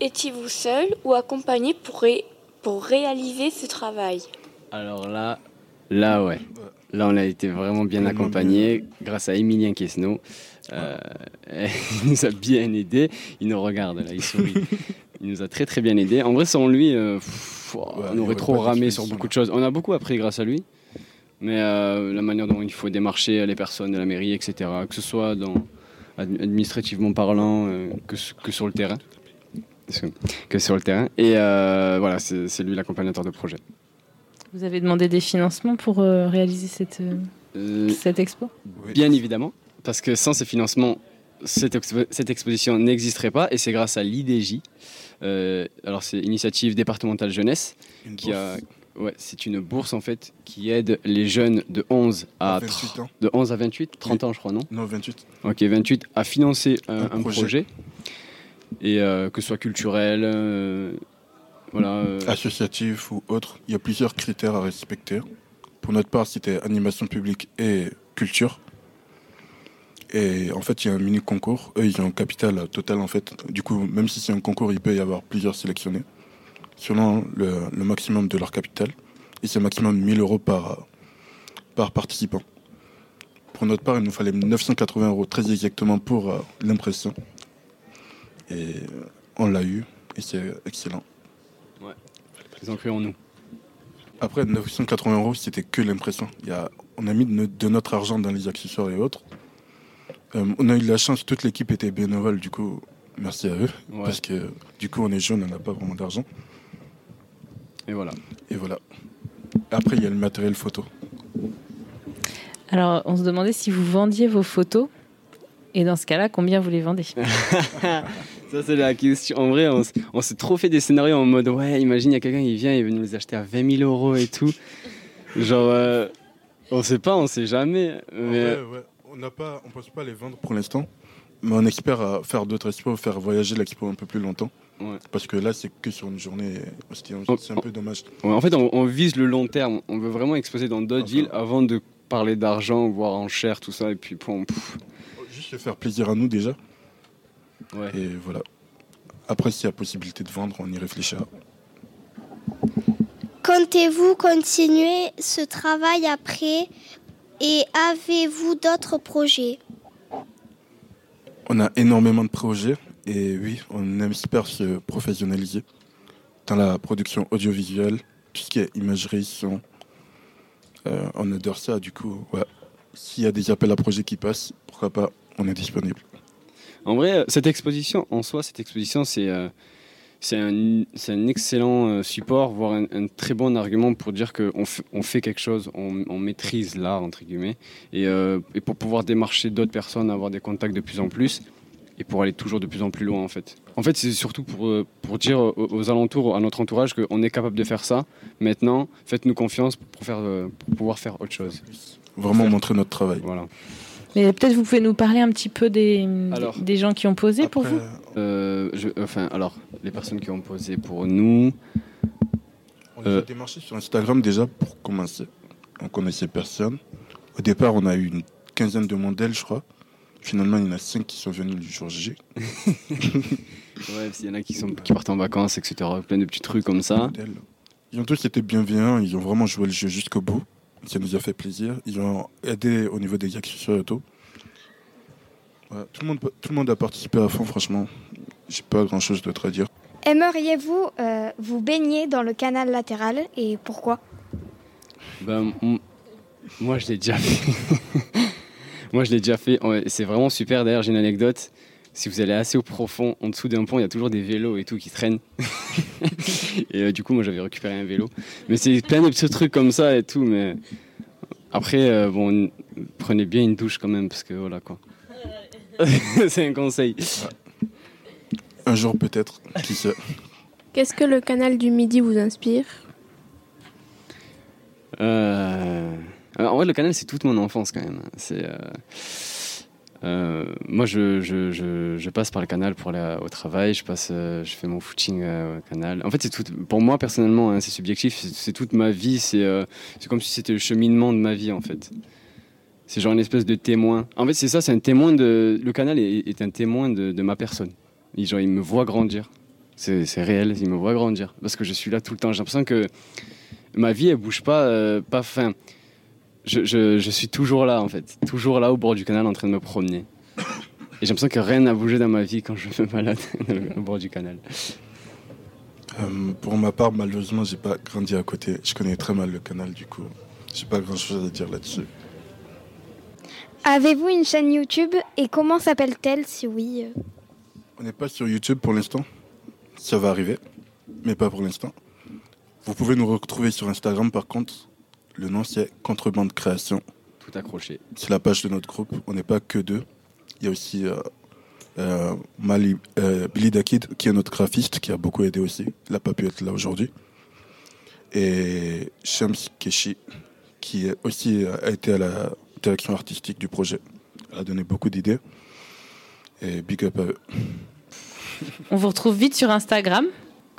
Étiez-vous seul ou accompagné pour, ré- pour réaliser ce travail Alors là, là ouais. Là, on a été vraiment bien accompagné grâce à Emilien Quesno. Euh, il nous a bien aidé. Il nous regarde là, il sourit. (laughs) il nous a très très bien aidé. En vrai, sans lui, euh, pff, on aurait trop ramé sur beaucoup de choses. On a beaucoup appris grâce à lui. Mais euh, la manière dont il faut démarcher les personnes de la mairie, etc., que ce soit dans, administrativement parlant, euh, que sur le terrain. Que- sur le terrain. Et euh, voilà, c'est c'est lui l'accompagnateur de projet. Vous avez demandé des financements pour euh, réaliser cette, euh, cette expo? Bien évidemment, parce que sans ces financements, cette, expo- cette exposition n'existerait pas, et c'est grâce à l'IDJ. Euh, alors c'est Initiative départementale jeunesse, qui a, ouais, c'est une bourse en fait qui aide les jeunes de 11 à, À 28 tr- ans. de 11 à 28, 30 ans je crois non? Non, 28. Ok 28 à financer un, Un un projet. projet. Et euh, que ce soit culturel, euh, voilà. euh, associatif ou autre, il y a plusieurs critères à respecter. Pour notre part, c'était animation publique et culture. Et en fait, il y a un mini concours. Eux, ils ont un capital total en fait. Du coup, même si c'est un concours, il peut y avoir plusieurs sélectionnés selon le, maximum de leur capital. Et c'est maximum 1000 euros par, par participant. Pour notre part, il nous fallait 980 euros très exactement pour l'impression. Et euh, on l'a eu et c'est excellent. ouais. Ils ont cru en nous. Après, 980 euros, c'était que l'impression. A, on a mis de, no- de notre argent dans les accessoires et autres. Euh, on a eu de la chance, toute l'équipe était bénévole, du coup, merci à eux. Ouais. Parce que du coup, on est jeune, on n'a pas vraiment d'argent. Et voilà. Et voilà. Après, il y a le matériel photo. Alors, on se demandait si vous vendiez vos photos. Et dans ce cas-là, combien vous les vendez? (laughs) Ça, c'est la question. En vrai, on, s'est trop fait des scénarios en mode Ouais, imagine, il y a quelqu'un qui vient, il veut nous les acheter à 20 000 euros et tout. Genre, euh, on sait pas, on sait jamais. Mais... Ouais, ouais. On n'a pas, on pense pas les vendre pour l'instant. Mais on espère à faire d'autres expos, faire voyager l'expo un peu plus longtemps. Ouais. Parce que là, c'est que sur une journée. C'est un peu dommage. En fait, on, on vise le long terme. On veut vraiment exposer dans d'autres villes avant de parler d'argent, voire en chair, tout ça. Et puis, bon, Juste se faire plaisir à nous déjà. Ouais. Et voilà. Après, s'il y a possibilité de vendre, on y réfléchira. Comptez-vous continuer ce travail après et avez-vous d'autres projets? On a énormément de projets et oui, on espère se professionnaliser dans la production audiovisuelle, tout ce qui est imagerie, son. Euh, on adore ça, du coup, ouais. S'il y a des appels à projets qui passent, pourquoi pas, on est disponible. En vrai, cette exposition, en soi, cette exposition, c'est euh, un, un excellent euh, support, voire un, un très bon argument pour dire qu'on on fait quelque chose, on, on maîtrise l'art, entre guillemets, et, euh, et pour pouvoir démarcher d'autres personnes, avoir des contacts de plus en plus, et pour aller toujours de plus en plus loin, en fait. En fait, c'est surtout pour, euh, pour dire aux, aux alentours, à notre entourage, qu'on est capable de faire ça. Maintenant, faites-nous confiance pour, faire, euh, pour pouvoir faire autre chose. Vraiment montrer notre travail. Voilà. Mais peut-être vous pouvez nous parler un petit peu des, Alors, des gens qui ont posé pour vous Euh, je- enfin, alors, les personnes qui ont posé pour nous. On les a démarchés sur Instagram déjà pour commencer. On connaissait personne. Au départ, on a eu une quinzaine de modèles, je crois. Finalement, il y en a cinq qui sont venus le jour J. (laughs) Ouais, il y en a qui, sont, qui partent en vacances, etc. Plein de petits trucs comme ça. Ils ont tous été bienveillants, ils ont vraiment joué le jeu jusqu'au bout. Ça nous a fait plaisir. Ils ont aidé au niveau des accessoires et tout. Ouais, tout, le monde, tout le monde a participé à fond, franchement. J'ai pas grand chose d'autre à dire. Aimeriez-vous euh, vous baigner dans le canal latéral et pourquoi? Ben, moi, je l'ai déjà fait. (laughs) moi, je l'ai déjà fait. C'est vraiment super. D'ailleurs, j'ai une anecdote. Si vous allez assez au profond, en dessous d'un pont, il y a toujours des vélos et tout qui traînent. (laughs) et euh, du coup, moi, j'avais récupéré un vélo. Mais c'est plein de petits trucs comme ça et tout. Mais après, euh, bon, prenez bien une douche quand même, parce que voilà quoi. (laughs) c'est un conseil. Un jour peut-être, qui sait. Qu'est-ce que le canal du Midi vous inspire? Euh, alors, en vrai, le canal, c'est toute mon enfance quand même. C'est, euh, moi, je, passe par le canal pour aller au travail. Je, passe, euh, je fais mon footing euh, au canal. En fait, tout, pour moi, personnellement, hein, c'est subjectif. C'est, toute ma vie. C'est, comme si c'était le cheminement de ma vie, en fait. C'est genre une espèce de témoin. En fait, c'est ça, c'est un témoin de. Le canal est, un témoin de, ma personne. Il, genre, il me voit grandir. C'est, réel, il me voit grandir. Parce que je suis là tout le temps. J'ai l'impression que ma vie, elle bouge pas, pas fin. Je, je, je suis toujours là, en fait. Toujours là au bord du canal en train de me promener. Et j'ai l'impression que rien n'a bougé dans ma vie quand je me balade (laughs) au bord du canal. Euh, pour ma part, malheureusement, j'ai pas grandi à côté. Je connais très mal le canal, du coup. J'ai pas grand chose à dire là-dessus. Avez-vous une chaîne YouTube et comment s'appelle-t-elle si oui euh On n'est pas sur YouTube pour l'instant. Ça va arriver, mais pas pour l'instant. Vous pouvez nous retrouver sur Instagram par contre. Le nom c'est Contrebande Création. Tout accroché. C'est la page de notre groupe. On n'est pas que deux. Il y a aussi euh, euh, Mali, euh, Billy Dakid qui est notre graphiste qui a beaucoup aidé aussi. Il n'a pas pu être là aujourd'hui. Et Shams Keshi qui est aussi euh, a été à la direction artistique du projet. Elle a donné beaucoup d'idées. Et big up à eux. On vous retrouve vite sur Instagram,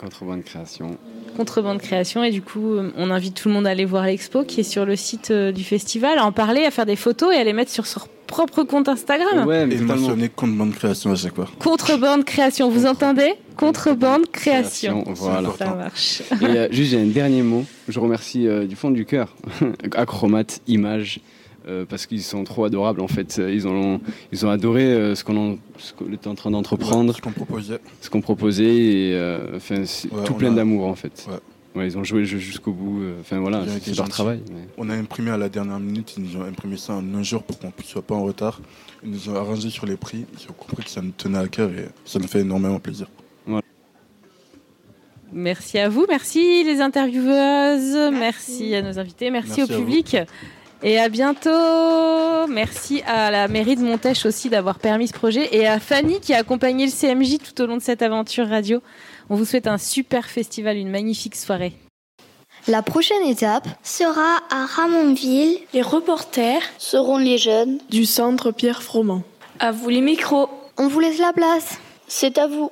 Contrebande création. Contrebande Création, et du coup, euh, on invite tout le monde à aller voir l'expo qui est sur le site euh, du festival, à en parler, à faire des photos et à les mettre sur son propre compte Instagram. Ouais, mais Et totalement. mentionner Contrebande Création à chaque fois. Contrebande Création, vous entendez Contrebande Création. Voilà. Ça marche. Et euh, juste, j'ai un dernier mot. Je remercie euh, du fond du cœur (laughs) Acromat Images euh, parce qu'ils sont trop adorables en fait. Ils ont, ils ont adoré euh, ce qu'on était en train d'entreprendre, ce qu'on proposait. ce qu'on proposait et euh, enfin, c'est Ouais, tout on plein a- d'amour en fait. Ouais. Ouais, ils ont joué le jeu jusqu'au bout. euh, Enfin voilà, c'est leur travail. mais- On a imprimé à la dernière minute, ils nous ont imprimé ça en un jour pour qu'on ne soit pas en retard. Ils nous ont arrangé sur les prix, ils ont compris que ça nous tenait à cœur et ça nous fait énormément plaisir. Merci à vous, merci les intervieweuses, merci, à nos invités, merci, Merci au à vous. Et à bientôt. Merci à la mairie de Montèche aussi d'avoir permis ce projet et à Fanny qui a accompagné le CMJ tout au long de cette aventure radio. On vous souhaite un super festival, une magnifique soirée. La prochaine étape sera à Ramonville. Les reporters seront les jeunes du centre Pierre Froment. À vous les micros. On vous laisse la place. C'est à vous.